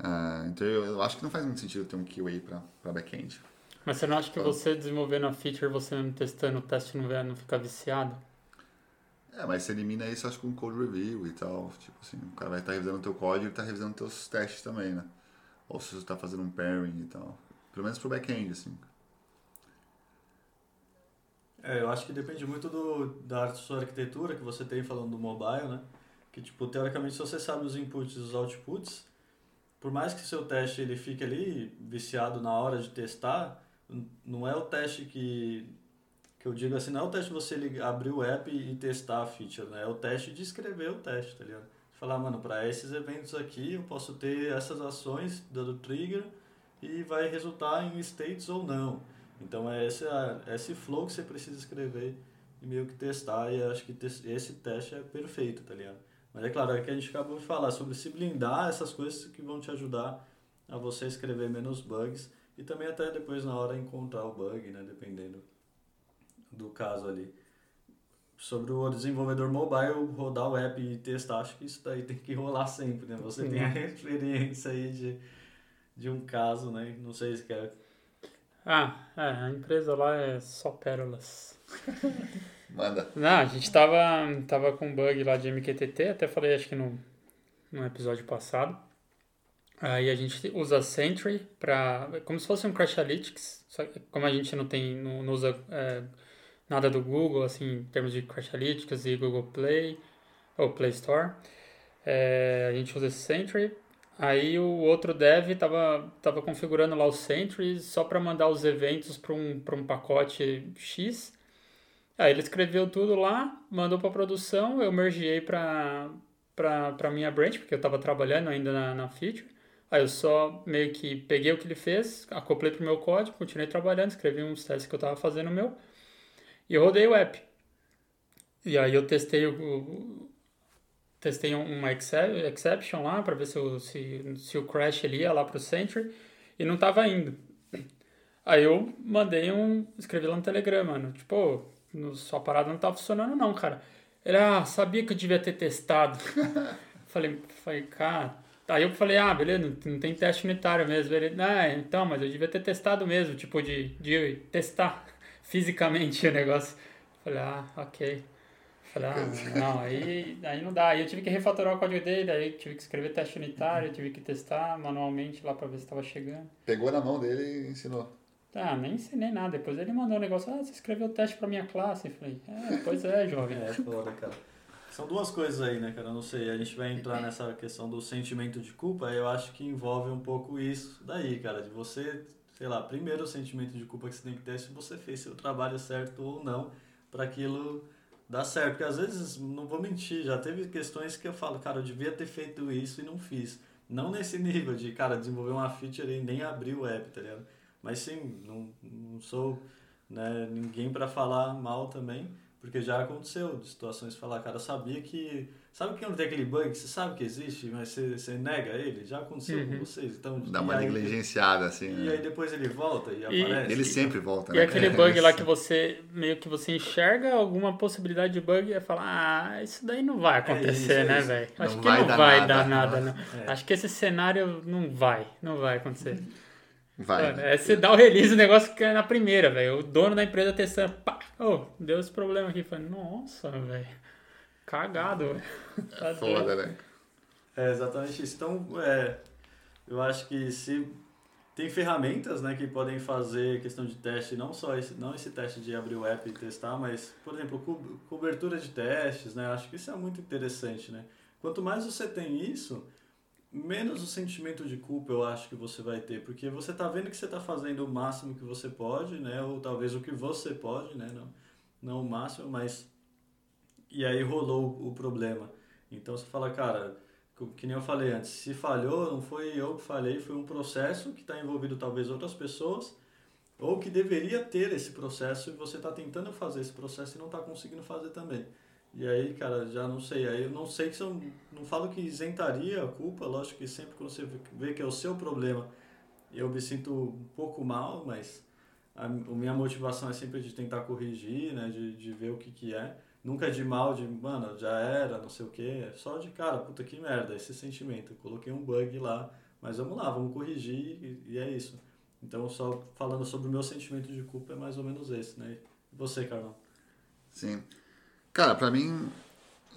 Uh, então eu, acho que não faz muito sentido ter um QA para back-end. Mas você não acha que você desenvolvendo a feature, você mesmo testando o teste não, não fica viciado? É, mas você elimina isso, acho, com code review e tal. Tipo assim, o cara vai estar revisando o teu código e está revisando teus testes também, né? Ou se você está fazendo um pairing e tal. Pelo menos pro back-end, assim. É, eu acho que depende muito do, da sua arquitetura que você tem falando do mobile, né? Que, tipo, teoricamente, se você sabe os inputs e os outputs, por mais que seu teste ele fique ali viciado na hora de testar, não é o teste que, que eu digo assim, não é o teste de você abrir o app e testar a feature, né? É o teste de escrever o teste, tá ligado? Falar, mano, para esses eventos aqui eu posso ter essas ações dando trigger e vai resultar em states ou não. Então é esse, é esse flow que você precisa escrever e meio que testar e acho que esse teste é perfeito, tá ligado? Mas é claro, é que a gente acabou de falar sobre se blindar essas coisas que vão te ajudar a você escrever menos bugs e também até depois na hora encontrar o bug, né, dependendo do caso ali. Sobre o desenvolvedor mobile rodar o app e testar, acho que isso daí tem que rolar sempre, né? Você tem a experiência aí de, de um caso, né? Não sei se quer. Ah, é, a empresa lá é só pérolas. Manda. Não, a gente tava, tava com bug lá de MQTT, até falei acho que no, no episódio passado. Aí a gente usa Sentry para como se fosse um Crashlytics, só que como a gente não tem não, não usa é, nada do Google assim em termos de Crashlytics e Google Play ou Play Store, é, a gente usa esse Sentry. Aí o outro dev tava, tava configurando lá o Sentry só para mandar os eventos para um, um pacote X. Aí ele escreveu tudo lá, mandou para produção, eu mergeei para para minha branch, porque eu estava trabalhando ainda na, na feature. Aí eu só meio que peguei o que ele fez, acoplei pro meu código, continuei trabalhando, escrevi uns testes que eu estava fazendo meu e eu rodei o app. E aí eu testei o, testei uma exception lá para ver se o, se, se o crash ele ia lá pro Sentry e não estava indo. Aí eu mandei um, escrevi lá no Telegram, mano, tipo, sua parada não tá funcionando não, cara. Ele, ah, sabia que eu devia ter testado. falei, falei, cara, Aí eu falei, ah, beleza, não, tem teste unitário mesmo. Ele, ah, então, mas eu devia ter testado mesmo, tipo, de, de testar fisicamente o negócio. Falei, ah, ok. Falei, ah, não, aí, aí não dá. Aí eu tive que refatorar o código dele, aí tive que escrever teste unitário, tive que testar manualmente lá pra ver se estava chegando. Pegou na mão dele e ensinou. Ah, nem ensinei nada. Depois ele mandou um negócio, ah, você escreveu o teste pra minha classe. Eu falei, é, pois é, jovem. é, foda, cara. São duas coisas aí, né, cara? Eu não sei, a gente vai entrar nessa questão do sentimento de culpa, eu acho que envolve um pouco isso daí, cara, de você, sei lá, primeiro o sentimento de culpa que você tem que ter é se você fez seu trabalho certo ou não para aquilo dar certo. Porque às vezes, não vou mentir, já teve questões que eu falo, cara, eu devia ter feito isso e não fiz. Não nesse nível de, cara, desenvolver uma feature e nem abrir o app, tá ligado? Mas sim, não, não sou né, ninguém para falar mal também, porque já aconteceu de situações falar, cara, eu sabia que. Sabe que não tem aquele bug? Você sabe que existe, mas você, você nega ele? Já aconteceu uhum. com vocês. Então, Dá uma aí, negligenciada, assim. E né? aí depois ele volta e, e aparece. Ele sempre volta, e né? E aquele bug lá que você meio que você enxerga alguma possibilidade de bug e falar, ah, isso daí não vai acontecer, é isso, né, é velho? Acho que não vai nada, dar nada, não. É. Acho que esse cenário não vai, não vai acontecer. Vai. é, você dá o release, o negócio que é na primeira, velho. O dono da empresa testando, pá, oh, deu esse problema aqui. Falei, nossa, velho. Cagado, velho. Tá Foda, né? É exatamente isso. Então, é, eu acho que se tem ferramentas né, que podem fazer questão de teste, não só esse, não esse teste de abrir o app e testar, mas, por exemplo, co cobertura de testes, né? Acho que isso é muito interessante, né? Quanto mais você tem isso, menos o sentimento de culpa eu acho que você vai ter, porque você tá vendo que você tá fazendo o máximo que você pode, né? Ou talvez o que você pode, né? Não, não o máximo, mas e aí rolou o problema. Então você fala, cara, que nem eu falei antes, se falhou, não foi eu que falei, foi um processo que está envolvido talvez outras pessoas, ou que deveria ter esse processo e você está tentando fazer esse processo e não está conseguindo fazer também. E aí, cara, já não sei. Aí eu não sei que são. Não falo que isentaria a culpa, lógico que sempre que você vê que é o seu problema, eu me sinto um pouco mal, mas a, a minha motivação é sempre de tentar corrigir, né? De, de ver o que, que é. Nunca de mal, de, mano, já era, não sei o quê. É só de, cara, puta que merda, esse sentimento. Eu coloquei um bug lá, mas vamos lá, vamos corrigir e, e é isso. Então, só falando sobre o meu sentimento de culpa, é mais ou menos esse, né? E você, Carlão? Sim. Cara, pra mim,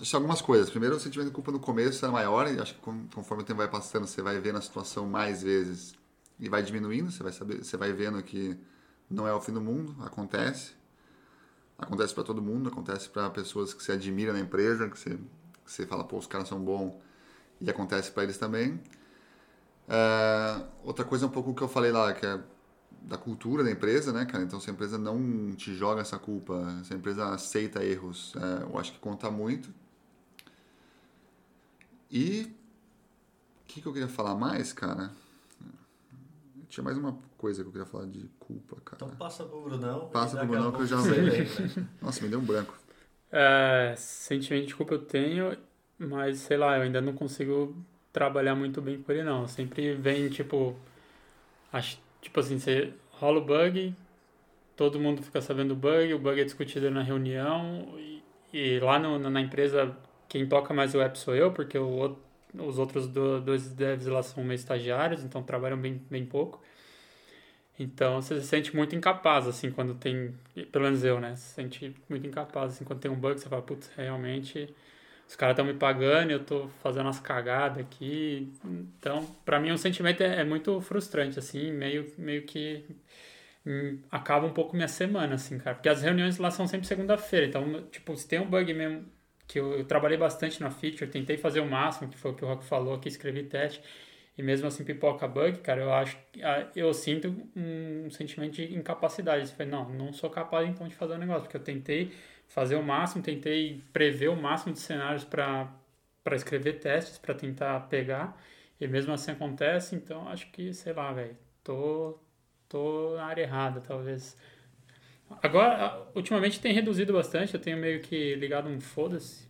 são algumas coisas. Primeiro, o sentimento de culpa no começo era maior, e acho que conforme o tempo vai passando, você vai vendo a situação mais vezes e vai diminuindo, você vai, saber, você vai vendo que não é o fim do mundo, acontece. Acontece para todo mundo, acontece para pessoas que você admira na empresa, que você, que você fala, pô, os caras são bons, e acontece para eles também. É, outra coisa é um pouco que eu falei lá, que é da cultura da empresa, né, cara? Então, se a empresa não te joga essa culpa, se a empresa aceita erros, é, eu acho que conta muito. E o que, que eu queria falar mais, cara? Tinha mais uma coisa que eu queria falar de culpa, cara. Então passa pro Brunão. Passa pro Brunão que eu já Nossa, me deu um branco. É, sentimento de culpa eu tenho, mas sei lá, eu ainda não consigo trabalhar muito bem com ele não. Sempre vem, tipo, acho, tipo assim, você rola o bug, todo mundo fica sabendo do bug, o bug é discutido na reunião e, e lá no, na empresa quem toca mais o app sou eu, porque o, os outros do, dois devs lá são meio estagiários, então trabalham bem, bem pouco. Então você se sente muito incapaz, assim, quando tem. Pelo menos eu, né? Se sente muito incapaz, assim, quando tem um bug, você fala, putz, realmente os caras estão me pagando eu tô fazendo umas cagadas aqui. Então, para mim, o um sentimento é, é, muito frustrante, assim, meio, meio que hum, acaba um pouco minha semana, assim, cara. Porque as reuniões lá são sempre segunda-feira. Então, tipo, se tem um bug mesmo, que eu, eu, trabalhei bastante na feature, tentei fazer o máximo, que foi o que o Rock falou, que escrevi teste, e mesmo assim pipoca bug, cara, eu acho ah, eu sinto um sentimento de incapacidade. Você fala, não, não sou capaz então de fazer o um negócio, porque eu tentei fazer o máximo, tentei prever o máximo de cenários para escrever testes, para tentar pegar, e mesmo assim acontece, então acho que, sei lá, velho, tô, tô na área errada, talvez. Agora, ultimamente tem reduzido bastante, eu tenho meio que ligado um foda-se.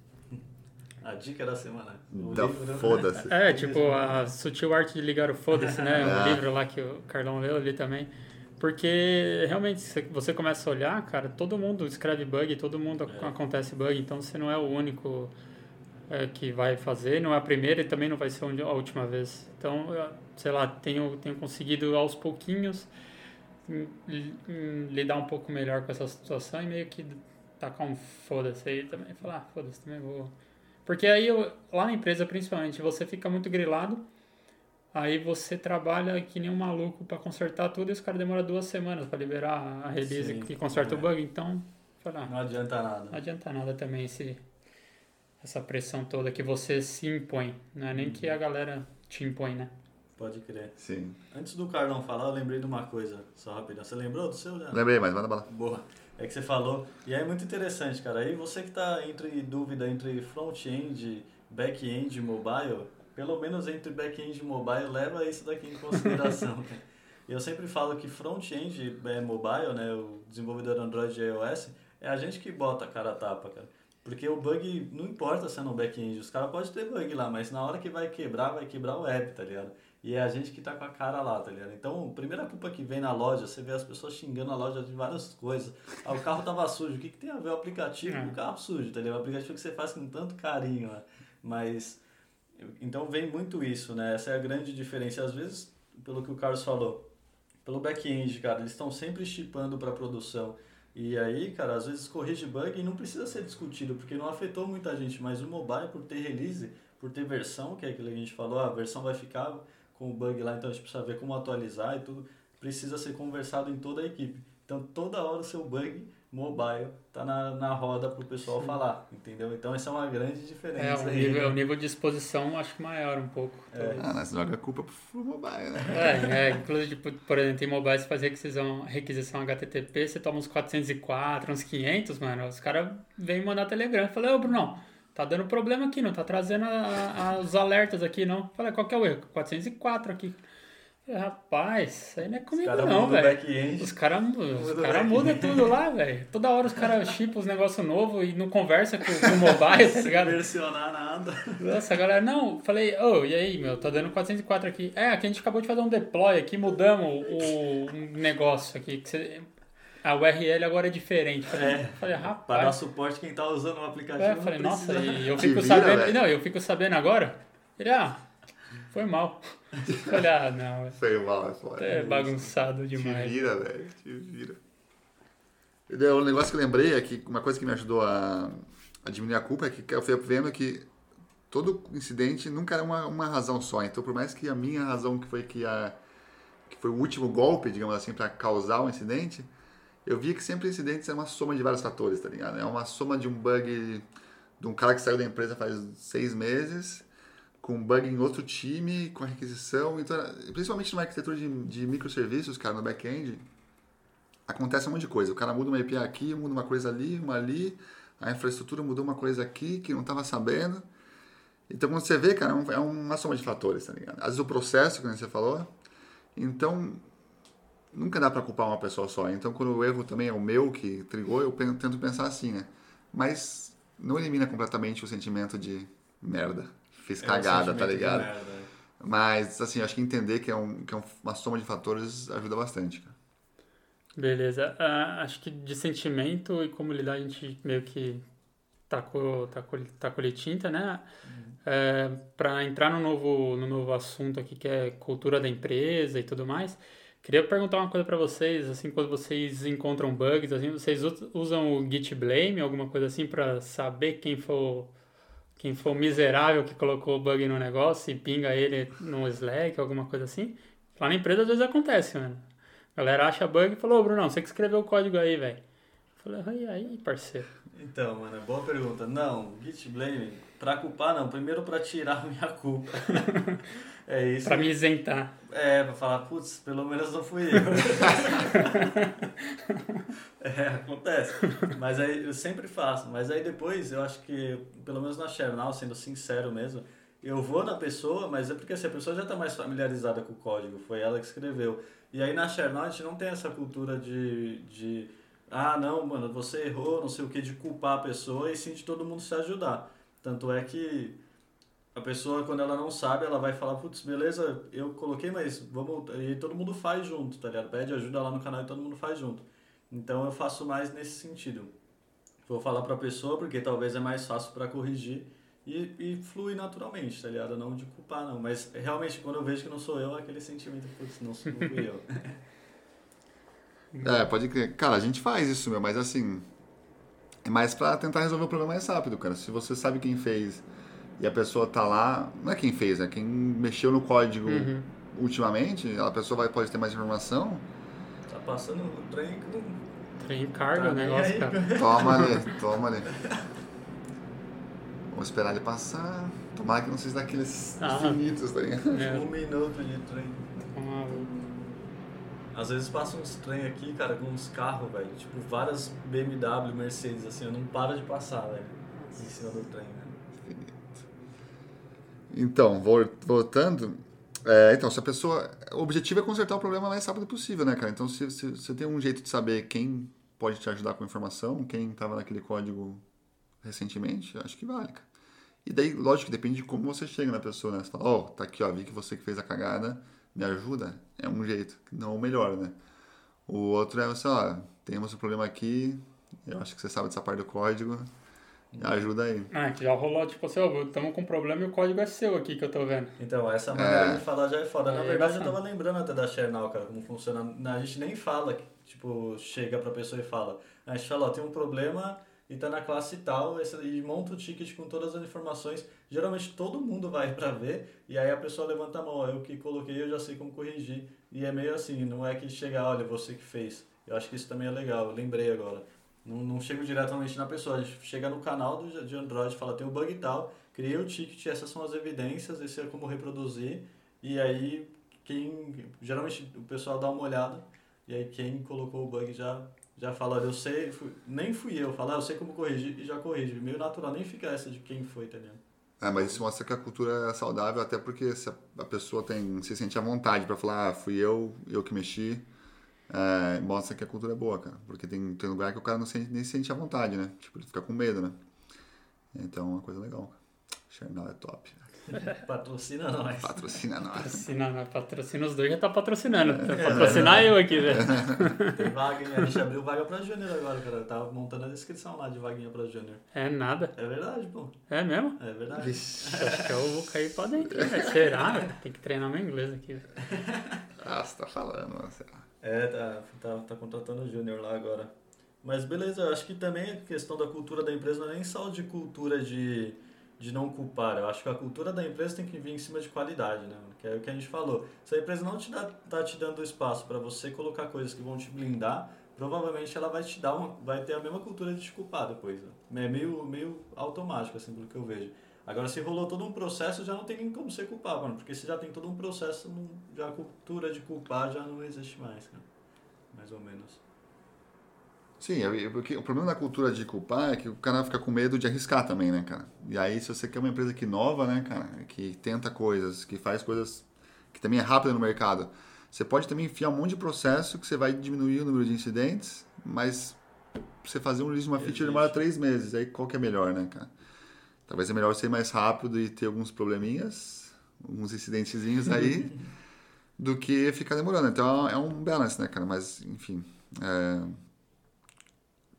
A dica da semana. Da né? foda-se. É, tipo, a sutil arte de ligar o foda-se, né? O é. livro lá que o Carlão leu ali também. Porque realmente você começa a olhar, cara, todo mundo escreve bug, todo mundo é. acontece bug, então você não é o único é, que vai fazer, não é a primeira e também não vai ser a última vez. Então, sei lá, tenho, tenho conseguido aos pouquinhos lidar um pouco melhor com essa situação e meio que tacar um foda-se aí também. Falar, ah, foda-se, também vou. Porque aí, eu, lá na empresa principalmente, você fica muito grilado Aí você trabalha que nem um maluco para consertar tudo e os caras demoram duas semanas para liberar a release Sim, que conserta é. o bug. Então, não adianta nada. Não adianta nada também esse, essa pressão toda que você se impõe, não é nem que a galera te impõe, né? Pode crer. Sim. Antes do Carlão falar, eu lembrei de uma coisa, só rapidão. Você lembrou do seu, já? Lembrei, mas manda bala. Boa. É que você falou. E aí é muito interessante, cara. Aí você que está entre dúvida entre front-end, back-end mobile, pelo menos entre back-end e mobile, leva isso daqui em consideração. eu sempre falo que front-end é mobile, né, o desenvolvedor Android e iOS, é a gente que bota a cara a tapa, cara. Porque o bug não importa se é no back-end, os caras podem ter bug lá, mas na hora que vai quebrar, vai quebrar o app, tá ligado? E é a gente que tá com a cara lá, tá ligado? Então, primeira culpa que vem na loja, você vê as pessoas xingando a loja de várias coisas. Ah, o carro tava sujo. O que, que tem a ver o aplicativo com o carro sujo, tá ligado? O aplicativo que você faz com tanto carinho, né? Mas, então vem muito isso, né? Essa é a grande diferença. Às vezes, pelo que o Carlos falou, pelo back-end, cara, eles estão sempre chipando para produção. E aí, cara, às vezes corrige bug e não precisa ser discutido, porque não afetou muita gente, mas o mobile, por ter release, por ter versão, que é aquilo que a gente falou, a versão vai ficar com o bug lá, então a gente precisa ver como atualizar e tudo, precisa ser conversado em toda a equipe. Então toda hora o seu bug mobile tá na, na roda pro pessoal Sim. falar, entendeu? Então essa é uma grande diferença. É, o aí, nível, né? o nível de exposição acho maior um pouco. É. Ah, mas joga a culpa pro mobile, né? É, é inclusive, tipo, por exemplo, em mobile você faz requisição, requisição HTTP, você toma uns 404, uns 500, mano, os caras vêm mandar telegram. Eu falei, ô Bruno, tá dando problema aqui, não tá trazendo a, a, os alertas aqui, não. Falei, qual que é o erro? 404 aqui. Rapaz, isso aí não é comigo não, velho. Os caras os cara mudam tudo lá, velho. Toda hora os caras chipam os negócios novos e não conversa com, com o mobile, tá ligado? Não versionar nada. Nossa, galera, não. Falei, ô, oh, e aí, meu, tá dando 404 aqui. É, aqui a gente acabou de fazer um deploy aqui, mudamos o, negócio aqui. Que você, a URL agora é diferente. Falei, é, falei rapaz. Para dar suporte quem tá usando o aplicativo. É, falei, nossa, e eu fico vira, sabendo. Véio. Não, eu fico sabendo agora. Ele, ah, foi mal. Falei, ah, não. Foi mal, é foda. É bagunçado demais. Te vira, velho, te vira. O negócio que eu lembrei é que uma coisa que me ajudou a, a diminuir a culpa é que eu fui vendo que todo incidente nunca era uma, uma razão só. Então, por mais que a minha razão que foi que, a, que foi o último golpe, digamos assim, para causar o um incidente, eu via que sempre incidentes é uma soma de vários fatores, tá ligado? É uma soma de um bug de um cara que saiu da empresa faz seis meses, com bug em outro time, com a requisição. Então, principalmente numa arquitetura de, de microserviços, cara, no back-end, acontece um monte de coisa. O cara muda uma API aqui, muda uma coisa ali, uma ali, a infraestrutura mudou uma coisa aqui que não estava sabendo. Então, quando você vê, cara, é, é uma soma de fatores, tá ligado? Às vezes o processo, como você falou. Então, nunca dá para culpar uma pessoa só. Então, quando o erro também é o meu que trigou, eu tento pensar assim, né? Mas não elimina completamente o sentimento de merda. Fiz é cagada, tá ligado? Merda, é. Mas, assim, acho que entender que é, um, que é uma soma de fatores ajuda bastante, cara. Beleza. Uh, acho que de sentimento e como lidar, a gente meio que tacou, tacou, tacou tinta, né? Uhum. É, para entrar no novo, no novo assunto aqui, que é cultura da empresa e tudo mais, Queria perguntar uma coisa para vocês, assim, quando vocês encontram bugs, assim, vocês usam o Git Blame, alguma coisa assim, para saber quem for quem for o miserável que colocou o bug no negócio e pinga ele no Slack, alguma coisa assim? Lá na empresa às vezes acontece, mano. A galera acha bug e falou, ô Bruno, você que escreveu o código aí, velho. Falei, aí, aí, parceiro. Então, mano, boa pergunta. Não, Git Blame, pra culpar não, primeiro pra tirar a minha culpa. É isso. Pra me isentar. É, pra falar, putz, pelo menos não fui eu. é, acontece. Mas aí eu sempre faço. Mas aí depois eu acho que, pelo menos na Chernal, sendo sincero mesmo, eu vou na pessoa, mas é porque assim, a pessoa já está mais familiarizada com o código, foi ela que escreveu. E aí na Chernal a gente não tem essa cultura de, de ah, não, mano, você errou, não sei o que, de culpar a pessoa e sim de todo mundo se ajudar. Tanto é que a pessoa, quando ela não sabe, ela vai falar, putz, beleza, eu coloquei, mas vamos. E todo mundo faz junto, tá ligado? Pede ajuda lá no canal e todo mundo faz junto. Então eu faço mais nesse sentido. Vou falar pra pessoa, porque talvez é mais fácil para corrigir e, e flui naturalmente, tá ligado? Não de culpar, não. Mas realmente, quando eu vejo que não sou eu, é aquele sentimento, putz, não, sou, eu. é, pode crer. Cara, a gente faz isso, meu, mas assim. É mais pra tentar resolver o problema mais rápido, cara. Se você sabe quem fez e a pessoa tá lá, não é quem fez, é quem mexeu no código uhum. ultimamente, a pessoa vai, pode ter mais informação. Tá passando o trem com... Trem carga tá o negócio, aí, cara. Toma ali, toma ali. Vamos esperar ele passar. Tomara que não seja daqueles Ah. infinitos, tá ligado? É. Um minuto de trem. Ah, Às vezes passa uns trem aqui, cara, com uns carros, velho. Tipo, várias BMW, Mercedes, assim, eu não para de passar, velho. Em cima do trem, né? Então, vol- voltando. é, então, se a pessoa. O objetivo é consertar o problema o mais rápido possível, né, cara? Então, se se você tem um jeito de saber quem pode te ajudar com a informação, quem estava naquele código recentemente, acho que vale, cara. E daí, lógico, que depende de como você chega na pessoa, né? Você fala, ó, tá aqui, ó, vi que você que fez a cagada, me ajuda. É um jeito, não o melhor, né? O outro é você, ó, temos um problema aqui, eu acho que você sabe dessa parte do código, me ajuda aí. Ah, que já rolou, tipo assim, ó, estamos com um problema e o código é seu aqui que eu tô vendo. Então, essa maneira É. de falar já é foda. Na É, verdade, eu bastante. tava lembrando até da ShareNow, cara, como funciona. A gente nem fala, tipo, chega pra pessoa e fala. A gente fala, ó, tem um problema e tá na classe tal, esse- e monta o ticket com todas as informações. Geralmente todo mundo vai pra ver, e aí a pessoa levanta a mão, eu que coloquei, eu já sei como corrigir. E é meio assim, não é que chega, olha, você que fez. Eu acho que isso também é legal, lembrei agora. Não, não chego diretamente na pessoa, a gente chega no canal do, de Android fala, tem um bug e tal, criei o ticket, essas são as evidências, esse é como reproduzir, e aí quem, geralmente o pessoal dá uma olhada, e aí quem colocou o bug já, já fala, olha, eu sei, fui- nem fui eu, fala, ah, eu sei como corrigir, e já corrige, meio natural, nem fica essa de quem foi, tá ligado? É, mas isso mostra que a cultura é saudável, até porque se a, pessoa tem, se sente à vontade para falar, ah, fui eu, eu que mexi, é, mostra que a cultura é boa, cara. Porque tem, tem lugar que o cara não sente, nem se sente à vontade, né? Tipo, ele fica com medo, né? Então é uma coisa legal. Chernal é top. Patrocina nós. Patrocina nós. Patrocina, né? patrocina os dois, já tá patrocinando. Tá patrocinar eu aqui, velho. Tem vaga, hein? a gente abriu vaga pra Júnior agora, cara, eu tava montando a descrição lá de vaguinha pra Júnior. É nada. É verdade, pô, É mesmo? é verdade. Vixe. Acho que eu vou cair pra dentro, velho. Será? velho? Tem que treinar meu inglês aqui. velho. Ah, você tá falando, lá. É, tá, tá, tá contratando o Júnior lá agora. Mas beleza, eu acho que também a questão da cultura da empresa não é nem só de cultura de, de não culpar. Eu acho que a cultura da empresa tem que vir em cima de qualidade, né? Que é o que a gente falou. Se a empresa não te dá, tá te dando espaço para você colocar coisas que vão te blindar, provavelmente ela vai te dar uma, vai ter a mesma cultura de te culpar depois. Né? É meio, meio automático, assim, pelo que eu vejo. Agora, se rolou todo um processo, já não tem nem como ser culpado, mano. Porque se já tem todo um processo, já a cultura de culpar já não existe mais, cara. Mais ou menos. Sim, é- porque o problema da cultura de culpar é que o cara fica com medo de arriscar também, né, cara? E aí, se você quer uma empresa que inova, né, cara, que tenta coisas, que faz coisas que também é rápida no mercado, você pode também enfiar um monte de processo que você vai diminuir o número de incidentes, mas você fazer um release de uma feature demora três meses. Aí qual que é melhor, né, cara? Talvez é melhor ser mais rápido e ter alguns probleminhas, alguns incidentezinhos aí, do que ficar demorando. Então é um balance, né, cara? Mas, enfim. É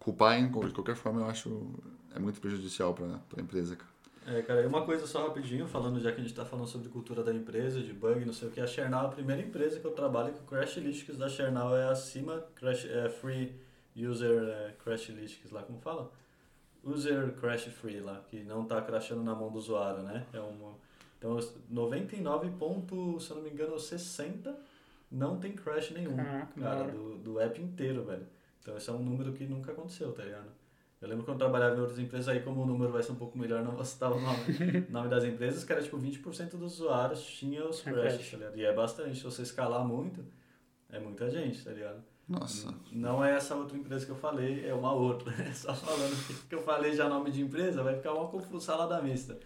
culpar em, de qualquer forma eu acho é muito prejudicial para a empresa. cara. É, cara, e uma coisa só rapidinho, falando já que a gente tá falando sobre cultura da empresa, de bug, não sei o que, a é a primeira empresa que eu trabalho que o Crashlytics da ShareNow é acima, crash, é free user é, Crashlytics lá, como fala? User crash free lá, que não tá crashando na mão do usuário, né? É uma, então, 99 ponto, se eu não me engano, 60 não tem crash nenhum, Caraca, cara, do, do app inteiro, velho. Então, esse é um número que nunca aconteceu, tá ligado? Eu lembro quando eu trabalhava em outras empresas, aí como o número vai ser um pouco melhor, não vou citar o nome, nome das empresas, que era tipo 20% dos usuários tinha os crashes, crash. tá ligado? E é bastante, se você escalar muito, é muita gente, tá ligado? Nossa. Não é essa outra empresa que eu falei, é uma outra. Só falando que- eu falei já nome de empresa, vai ficar uma confusão salada mista.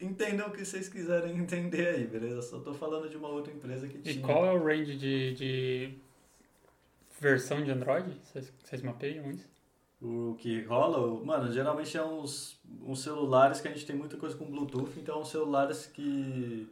Entendam o que vocês quiserem entender aí, beleza? Só tô falando de uma outra empresa que E tinha. qual é o range de, de versão de Android? Vocês, mapeiam isso? O que rola, mano, geralmente é uns, uns celulares que a gente tem muita coisa com Bluetooth, então celulares que.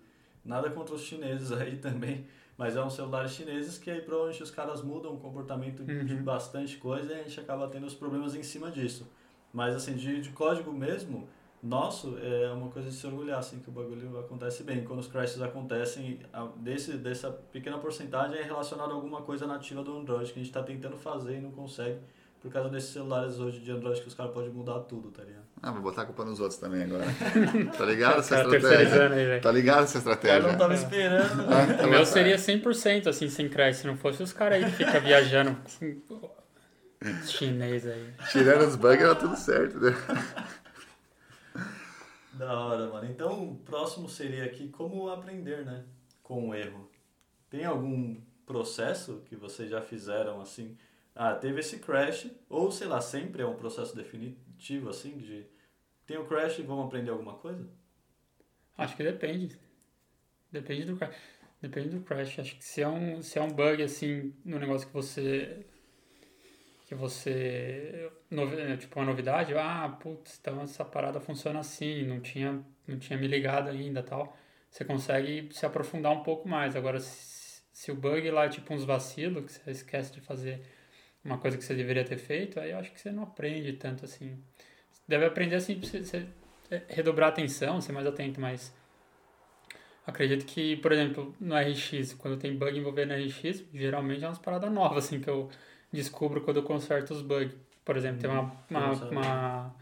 Nada contra os chineses aí também, mas é uns celulares chineses que aí provavelmente os caras mudam o comportamento de Uhum. bastante coisa e a gente acaba tendo os problemas em cima disso. Mas assim, de, de código mesmo, nosso, é uma coisa de se orgulhar, assim, que o bagulho acontece bem. Quando os crashes acontecem, a- desse, dessa pequena porcentagem é relacionado a alguma coisa nativa do Android que a gente está tentando fazer e não consegue. Por causa desses celulares hoje de Android que os caras podem mudar tudo, tá ligado? Ah, vou botar a culpa nos outros também agora. tá ligado essa Cara, estratégia? aí. Tá ligado essa estratégia? não tava esperando. Ah, O meu seria 100% assim, sem crash. Se não fosse os caras aí que ficam viajando. assim, Chinês aí. Tirando os bugs era tudo certo, né? Da hora, mano. Então, o próximo seria aqui como aprender, né? Com o erro. Tem algum processo que vocês já fizeram assim? Ah, teve esse crash, ou sei lá, sempre é um processo definitivo assim, de tem o crash e vamos aprender alguma coisa? Acho que depende. Depende do crash. Depende do crash. Acho que se é um, se é um bug assim no negócio que você que você tipo uma novidade, ah, putz, então essa parada funciona assim, não tinha não tinha me ligado ainda, tal. Você consegue se aprofundar um pouco mais. Agora se, se o bug lá é tipo uns vacilos que você esquece de fazer uma coisa que você deveria ter feito, aí eu acho que você não aprende tanto assim. Deve aprender assim, você, você redobrar a atenção, ser mais atento, mas acredito que, por exemplo, no RX, quando tem bug envolvendo RX, geralmente é umas paradas novas, assim, que eu descubro quando eu conserto os bugs. Por exemplo, tem uma, uhum. uma, uma,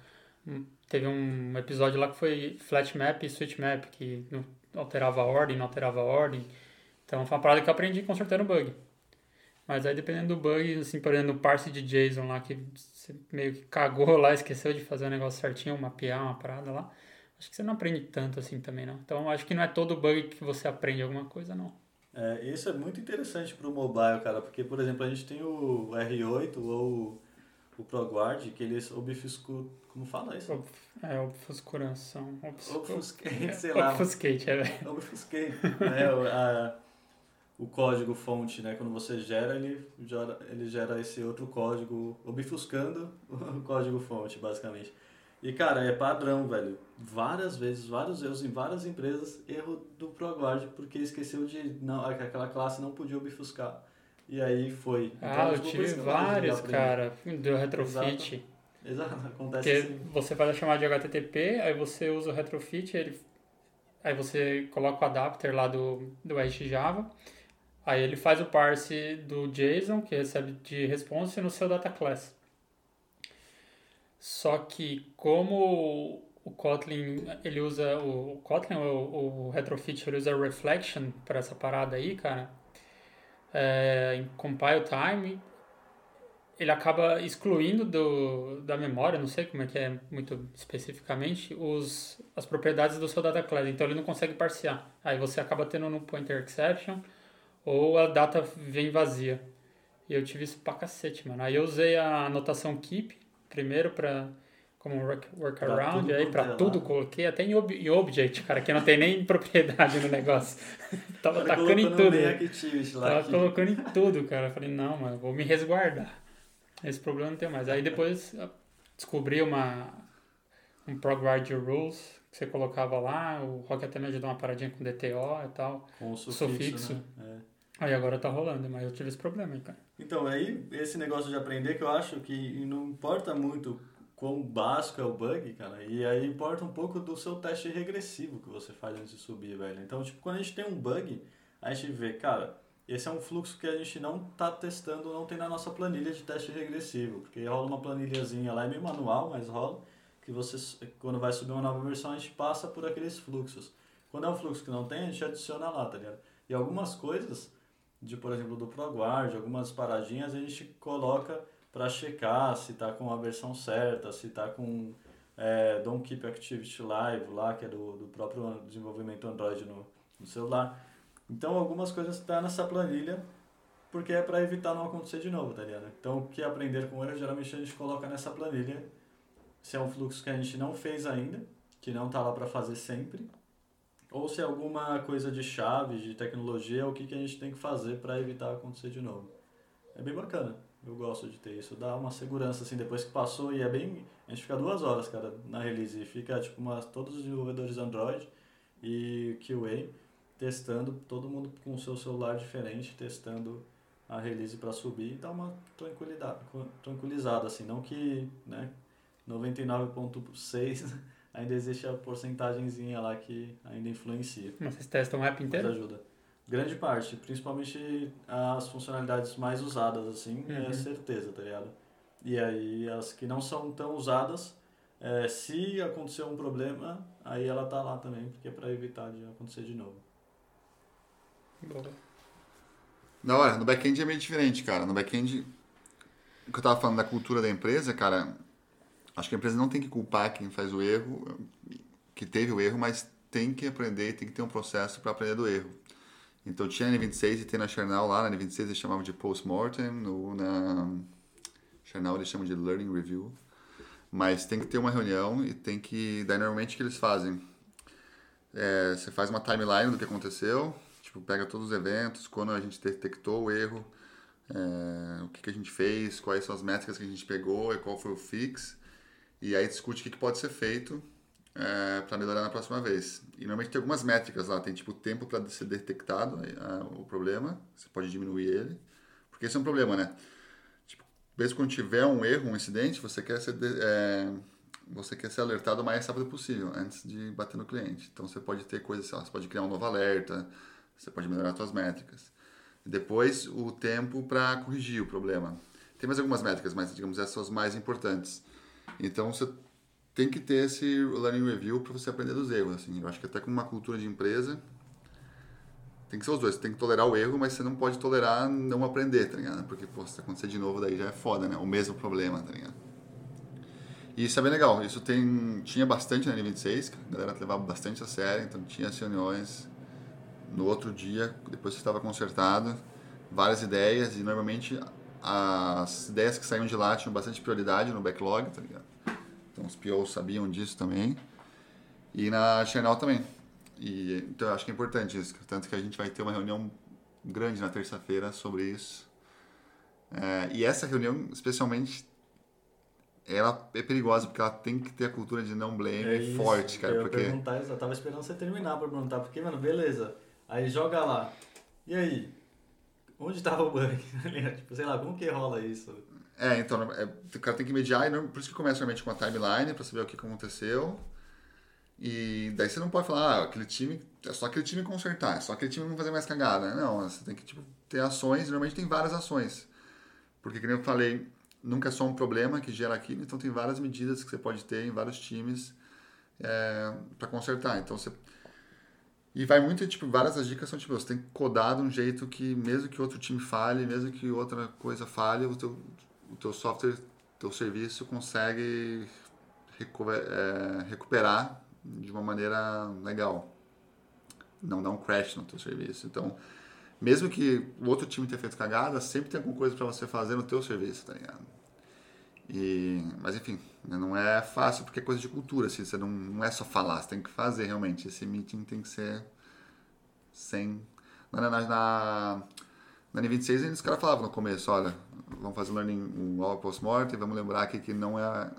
teve um episódio lá que foi flat map e switch map, que não alterava a ordem, não alterava a ordem. Então foi uma parada que eu aprendi consertando bug. Mas aí dependendo do bug, assim, por exemplo, no parse de JSON lá, que você meio que cagou lá, esqueceu de fazer o negócio certinho, mapear uma parada lá, acho que você não aprende tanto assim também, não. Então acho que não é todo bug que você aprende alguma coisa, não. É, isso é muito interessante para o mobile, cara, porque, por exemplo, a gente tem o R8 ou o ProGuard, que eles obfuscam. Como fala isso? Ob, é, obfuscuração. Obfuscate, sei lá. Obfuscate, é. Obfuscate. é, a, o código fonte, né? Quando você gera, ele gera, ele gera esse outro código, obfuscando o código fonte, basicamente. E, cara, é padrão, velho. Várias vezes, vários erros em várias empresas, erro do ProGuard, porque esqueceu de... não Aquela classe não podia obfuscar. E aí foi. Então, ah, eu tive vários, cara, do retrofit. Exato, Exato. acontece Porque assim. você faz a chamada de HTTP, aí você usa o retrofit, ele... aí você coloca o adapter lá do, do RxJava, Aí ele faz o parse do JSON, que recebe de response, no seu data class. Só que como o Kotlin, ele usa o, Kotlin, o, o retrofit, ele usa reflection para essa parada aí, cara. É, em compile time, ele acaba excluindo do, da memória, não sei como é que é muito especificamente, os, as propriedades do seu data class. Então ele não consegue parsear. Aí você acaba tendo no pointer exception ou a data vem vazia. E eu tive isso pra cacete, mano. Aí eu usei a anotação keep primeiro pra como work, workaround, aí pra tudo coloquei, até em, ob, em object, cara, que não tem nem propriedade no negócio. Tava cara, tacando em tudo. Tava aqui. colocando em tudo, cara. Falei, não, mano, vou me resguardar. Esse problema não tem mais. Aí depois descobri uma um ProgRide Rules que você colocava lá, o Rock até me ajudou uma paradinha com DTO e tal. Com o sufixo, sufixo. Né? É. Aí agora tá rolando, mas eu tive esse problema aí, cara. Então, aí esse negócio de aprender que eu acho que não importa muito quão básico é o bug, cara, e aí importa um pouco do seu teste regressivo que você faz antes de subir, velho. Então, tipo, quando a gente tem um bug, a gente vê, cara, esse é um fluxo que a gente não tá testando, não tem na nossa planilha de teste regressivo, porque rola uma planilhazinha lá, é meio manual, mas rola, que você, quando vai subir uma nova versão, a gente passa por aqueles fluxos. Quando é um fluxo que não tem, a gente adiciona lá, tá ligado? E algumas coisas de, por exemplo, do ProGuard, algumas paradinhas a gente coloca para checar se está com a versão certa, se está com é, Don't Keep Activity Live lá, que é do, do próprio desenvolvimento Android no, no celular. Então, algumas coisas estão tá nessa planilha porque é para evitar não acontecer de novo, tá ligado? Então, o que aprender com erro, geralmente a gente coloca nessa planilha. Se é um fluxo que a gente não fez ainda, que não está lá para fazer sempre, ou se é alguma coisa de chave, de tecnologia, o que, que a gente tem que fazer para evitar acontecer de novo. É bem bacana. Eu gosto de ter isso. Dá uma segurança, assim, depois que passou e é bem... A gente fica duas horas, cara, na release. Fica, tipo, uma, todos os desenvolvedores Android e QA testando, todo mundo com o seu celular diferente, testando a release para subir e dá uma tranquilidade, tranquilizada, assim. Não que, né, 99.6 ainda existe a porcentagemzinha lá que ainda influencia. Mas vocês testam o app inteiro? Mas ajuda. Grande parte, principalmente as funcionalidades mais usadas, assim, é uhum. é certeza, tá ligado? E aí as que não são tão usadas, é, se acontecer um problema, aí ela tá lá também, porque é para evitar de acontecer de novo. Boa. Da hora, no back-end é meio diferente, cara. No back-end, o que eu tava falando da cultura da empresa, cara, Acho que a empresa não tem que culpar quem faz o erro. que teve o erro, mas tem que aprender, tem que ter um processo para aprender do erro. Então tinha na N26 e tem na Chernal lá, na N26 eles chamavam de post-mortem, na Chernal eles chamam de learning review. Mas tem que ter uma reunião e tem que. Daí normalmente o que eles fazem? É, você faz uma timeline do que aconteceu, tipo, pega todos os eventos, quando a gente detectou o erro, é, o que, que a gente fez, quais são as métricas que a gente pegou e qual foi o fix. E aí discute o que, que pode ser feito é, para melhorar na próxima vez. E normalmente tem algumas métricas lá, tem tipo tempo para ser detectado o problema, você pode diminuir ele, porque esse é um problema, né? Tipo, mesmo quando tiver um erro, um incidente, você quer ser é, você quer ser alertado o mais rápido possível antes de bater no cliente. Então você pode ter coisas, você pode criar um novo alerta, você pode melhorar suas métricas. Depois o tempo para corrigir o problema. Tem mais algumas métricas, mas digamos essas são as mais importantes. Então você tem que ter esse learning review para você aprender dos erros. Assim. Eu acho que até com uma cultura de empresa, tem que ser os dois. Você tem que tolerar o erro, mas você não pode tolerar não aprender, tá ligado? Porque, pô, se acontecer de novo, daí já é foda, né? O mesmo problema, tá ligado? E isso é bem legal. Isso tem, tinha bastante na N26, a galera levava bastante a sério, então tinha as reuniões no outro dia, depois que estava consertado, várias ideias, e normalmente as ideias que saíam de lá tinham bastante prioridade no backlog, tá ligado? Então os POs sabiam disso também. E na Channel também. E, então eu acho que é importante isso. Tanto que a gente vai ter uma reunião grande na terça-feira sobre isso. É, e essa reunião, especialmente, ela é perigosa porque ela tem que ter a cultura de não blame é forte, cara. Eu porque... perguntar, eu tava esperando você terminar pra perguntar, porque, mano, beleza. Aí joga lá. E aí? Onde tava o bug? tipo, sei lá, como que rola isso? É, então, é, o cara tem que mediar, e por isso que começa realmente com a timeline, para saber o que aconteceu. E daí você não pode falar, ah, aquele time, é só aquele time consertar, é só aquele time não fazer mais cagada. Não, você tem que tipo, ter ações, normalmente tem várias ações. Porque, como eu falei, nunca é só um problema que gera aquilo, então tem várias medidas que você pode ter em vários times é, para consertar. Então você. E vai muito, tipo, várias das dicas são, tipo, você tem que codar de um jeito que, mesmo que outro time falhe, mesmo que outra coisa falhe, o teu, o teu software, teu serviço consegue é, recuperar de uma maneira legal. Não dá um crash no teu serviço. Então, mesmo que o outro time tenha feito cagada, sempre tem alguma coisa para você fazer no teu serviço, tá ligado? E, mas enfim, né, não é fácil porque é coisa de cultura, assim, você não, não é só falar, você tem que fazer realmente. Esse meeting tem que ser sem. Na, na, na, na N26 os caras falavam no começo, olha, vamos fazer learning, all post-mortem, vamos lembrar aqui que não é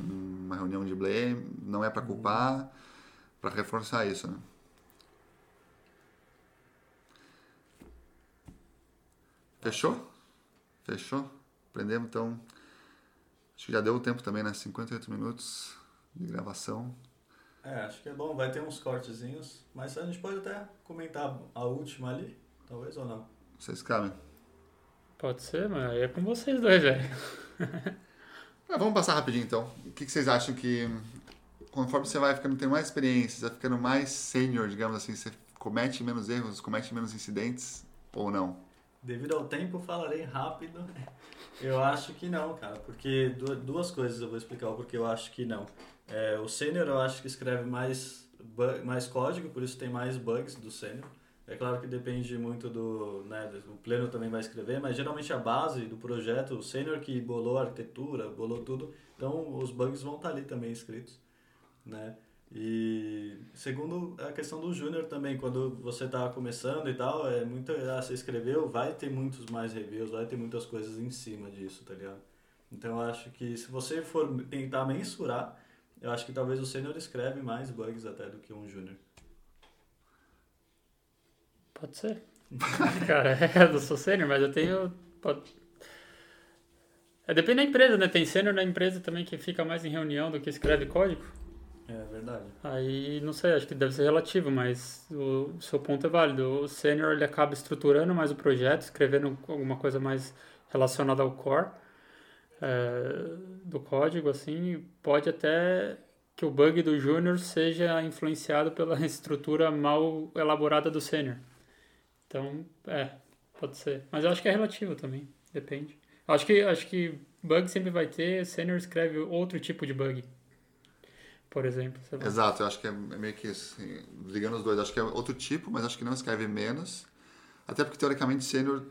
uma reunião de blame, não é para culpar, para reforçar isso, né? Fechou? Fechou? Aprendemos então. Acho que já deu o tempo também, né? 58 minutos de gravação. É, acho que é bom. Vai ter uns cortezinhos, mas a gente pode até comentar a última ali, talvez ou não. Vocês cabem? Pode ser, mas é com vocês dois, velho. ah, vamos passar rapidinho então. O que, que vocês acham que, conforme você vai ficando, tendo mais experiência, vai ficando mais sênior, digamos assim, você comete menos erros, comete menos incidentes ou não? Devido ao tempo, falarei rápido. Eu acho que não, cara, porque duas coisas eu vou explicar o porquê eu acho que não. É, o sênior eu acho que escreve mais, mais código, por isso tem mais bugs do sênior. É claro que depende muito do, né, o pleno também vai escrever, mas geralmente a base do projeto, o sênior que bolou a arquitetura, bolou tudo, então os bugs vão estar ali também escritos, né? E segundo a questão do júnior também, quando você está começando e tal, é muito, ah, você escreveu, vai ter muitos mais reviews, vai ter muitas coisas em cima disso, tá ligado? Então eu acho que se você for tentar mensurar, eu acho que talvez o sênior escreve mais bugs até do que um júnior. Pode ser. Cara, é, eu não sou sênior, mas eu tenho. É, depende da empresa, né? Tem sênior na empresa também que fica mais em reunião do que escreve código. É verdade. Aí, não sei, acho que deve ser relativo, mas o seu ponto é válido. O sênior, ele acaba estruturando mais o projeto, escrevendo alguma coisa mais relacionada ao core é, do código, assim, pode até que o bug do júnior seja influenciado pela estrutura mal elaborada do sênior. Então, é, pode ser. Mas eu acho que é relativo também, depende. Acho que, acho que bug sempre vai ter, sênior escreve outro tipo de bug. Por exemplo. Exato, eu acho que é meio que assim, ligando os dois. Acho que é outro tipo, mas acho que não escreve menos. Até porque, teoricamente, sênior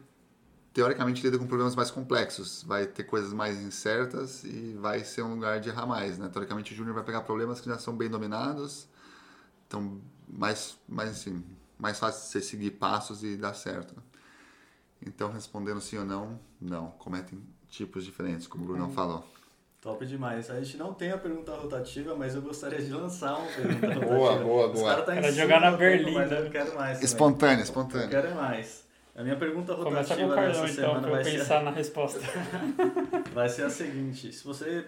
teoricamente lida com problemas mais complexos. Vai ter coisas mais incertas e vai ser um lugar de errar mais, né? Teoricamente, o júnior vai pegar problemas que já são bem dominados. Então, mais, mais, assim, mais fácil de você seguir passos e dar certo. né? Então, respondendo sim ou não, não. Cometem tipos diferentes, como o Bruno falou. Top demais. A gente não tem a pergunta rotativa, mas eu gostaria de lançar uma pergunta rotativa. Boa, boa, Os boa. tá em Era jogar na Berlim, Mas né? eu quero mais. Eu espontâneo. quero é mais. A minha pergunta Começa com rotativa o Carlão, dessa então, semana eu vai ser, pensar na resposta. vai ser a seguinte. Se você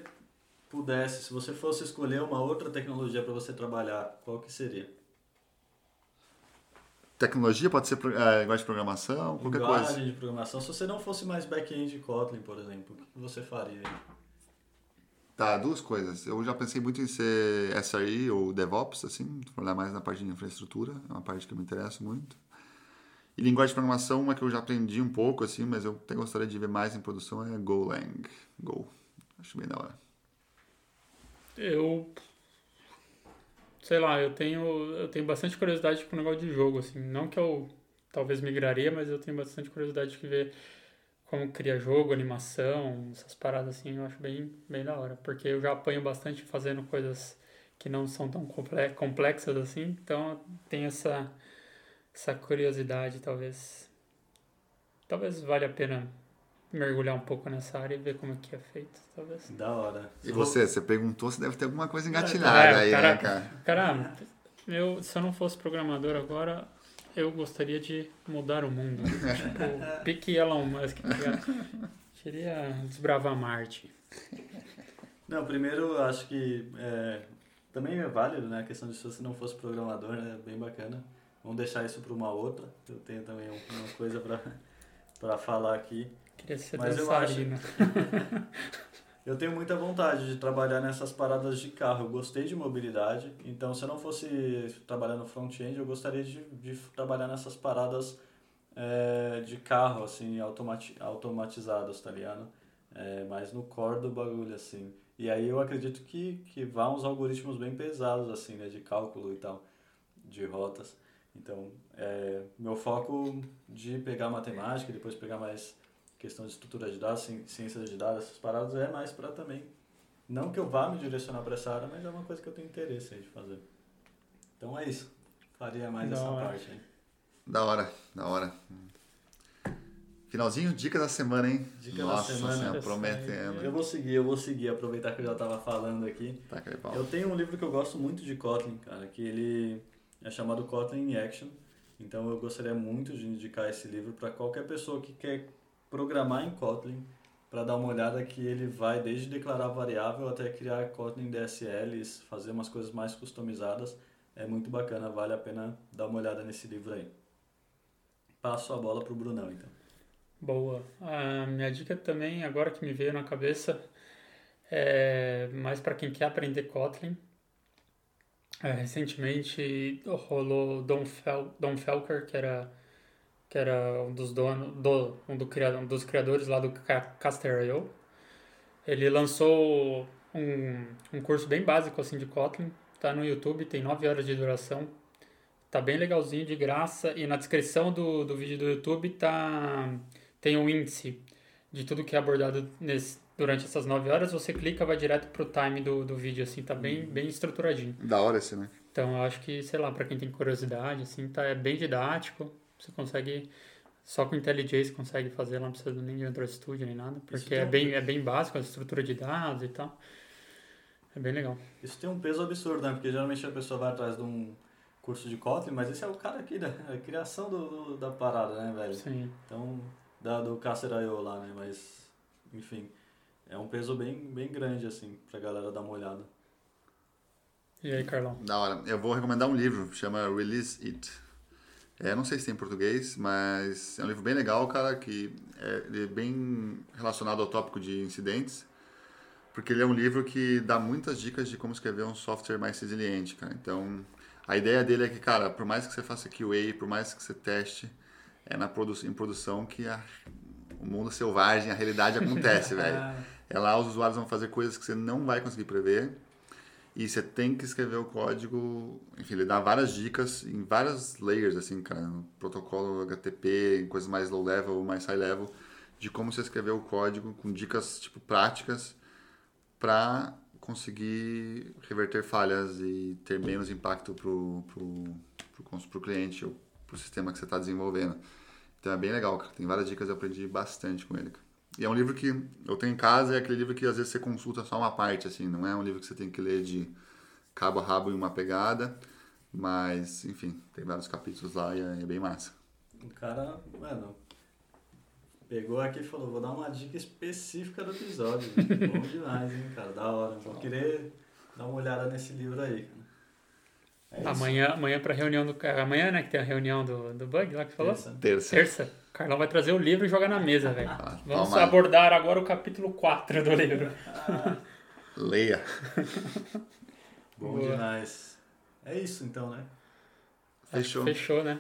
pudesse, se você fosse escolher uma outra tecnologia para você trabalhar, qual que seria? Tecnologia pode ser é, igual de programação, qualquer Linguagem coisa. de programação. Se você não fosse mais back-end Kotlin, por exemplo, o que você faria? Tá, duas coisas. Eu já pensei muito em ser SRE ou DevOps, assim, trabalhar mais na parte de infraestrutura, é uma parte que eu me interesso muito. E linguagem de programação, uma que eu já aprendi um pouco, assim, mas eu até gostaria de ver mais em produção é Golang. Go. Acho bem da hora. Eu. Sei lá, eu tenho, eu tenho bastante curiosidade com o negócio de jogo, assim. Não que eu talvez migraria, mas eu tenho bastante curiosidade de ver como cria jogo, animação, essas paradas assim, eu acho bem, bem da hora. Porque eu já apanho bastante fazendo coisas que não são tão comple- complexas assim, então eu tenho essa, essa curiosidade, talvez. Talvez valha a pena mergulhar um pouco nessa área e ver como é que é feito, talvez. Da hora. E você? Você perguntou se deve ter alguma coisa engatilhada É, aí, cara- né, cara? Cara, eu, se eu não fosse programador agora, eu gostaria de mudar o mundo. tipo, pique Elon Musk? Queria desbravar Marte. Não, primeiro eu acho que é, também é válido, né? A questão de se você não fosse programador, é bem bacana. Vamos deixar isso para uma outra. Eu tenho também um- uma coisa para para falar aqui. Queria ser Mas eu dançarino. Eu tenho muita vontade de trabalhar nessas paradas de carro. Eu gostei de mobilidade, então se eu não fosse trabalhar no front-end, eu gostaria de, de trabalhar nessas paradas é, de carro, assim, automati automatizadas, tá ligado? É, mais no core do bagulho, assim. E aí eu acredito que, que vá uns algoritmos bem pesados, assim, né, de cálculo e tal, de rotas. Então, é, meu foco de pegar matemática depois pegar mais questão de estrutura de dados, ci- ciências de dados, essas paradas é mais para também. Não que eu vá me direcionar para essa área, mas é uma coisa que eu tenho interesse aí de fazer. Então é isso. Faria mais Da essa hora. parte aí. Da hora, da hora. Finalzinho, dica da semana, hein? Dica da Nossa semana. Senhora, prometendo. Eu vou seguir, eu vou seguir, aproveitar que eu já estava falando aqui. Tá, pau. Eu tenho um livro que eu gosto muito de Kotlin, cara, que ele é chamado Kotlin in Action. Então eu gostaria muito de indicar esse livro para qualquer pessoa que quer programar em Kotlin, para dar uma olhada que ele vai desde declarar variável até criar Kotlin DSLs, fazer umas coisas mais customizadas. É muito bacana, vale a pena dar uma olhada nesse livro aí. Passo a bola pro Brunão, então. Boa. A minha dica também, agora que me veio na cabeça, é mais para quem quer aprender Kotlin. É, recentemente rolou Don, Fel, Don Felker, que era, que era um dos donos, do, um, do, um dos criadores lá do Ca- Caster.io. Ele lançou um, um curso bem básico assim de Kotlin, tá no YouTube, tem 9 horas de duração. Tá bem legalzinho, de graça, e na descrição do, do vídeo do YouTube tá tem um índice de tudo que é abordado nesse, durante essas 9 horas, você clica, vai direto pro time do, do vídeo, assim, tá bem, bem estruturadinho. Da hora esse, né? Então, eu acho que, sei lá, pra quem tem curiosidade, assim, tá, é bem didático, você consegue, só com IntelliJ você consegue fazer, lá não precisa nem de Android Studio nem nada, porque tem é um- bem, é bem básico, a estrutura de dados e tal. É bem legal. Isso tem um peso absurdo, né? Porque geralmente a pessoa vai atrás de um curso de Kotlin, mas esse é o cara aqui da a criação do, do- da parada, né, velho? Sim. Então, da, do Caster.io lá, né? Mas, enfim, é um peso bem, bem grande, assim, pra galera dar uma olhada. E aí, Carlão? Da hora. Eu vou recomendar um livro, chama Release It. É, não sei se tem em português, mas é um livro bem legal, cara, que é, é bem relacionado ao tópico de incidentes, porque ele é um livro que dá muitas dicas de como escrever um software mais resiliente, cara. Então, a ideia dele é que, cara, por mais que você faça QA, por mais que você teste, é na produ em produção que a- o mundo selvagem, a realidade acontece, velho. É lá os usuários vão fazer coisas que você não vai conseguir prever. E você tem que escrever o código. Enfim, ele dá várias dicas em várias layers, assim, cara. No protocolo HTTP, em coisas mais low level, mais high level, de como você escrever o código com dicas, tipo, práticas para conseguir reverter falhas e ter menos impacto pro, pro, pro, pro cliente ou pro sistema que você está desenvolvendo. Então é bem legal, cara. Tem várias dicas, eu aprendi bastante com ele. Cara. E é um livro que eu tenho em casa, é aquele livro que às vezes você consulta só uma parte, assim, não é um livro que você tem que ler de cabo a rabo em uma pegada, mas, enfim, tem vários capítulos lá e é, é bem massa. O cara, mano, pegou aqui e falou, vou dar uma dica específica do episódio. Bom demais, hein, cara, da hora. Vou querer dar uma olhada nesse livro aí, cara. É amanhã, amanhã pra reunião do. Amanhã, né, que tem a reunião do, do bug lá que falou? Terça. Terça. Terça. O Carlão vai trazer o livro e jogar na mesa, velho. Ah, Vamos abordar agora o capítulo 4 do livro. Leia. Bom Boa. demais. É isso então, né? Fechou. Fechou, né?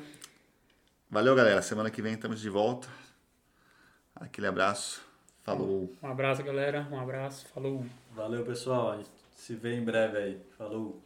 Valeu, galera. Semana que vem estamos de volta. Aquele abraço. Falou. Um abraço, galera. Um abraço. Falou. Valeu, pessoal. A gente se vê em breve aí. Falou.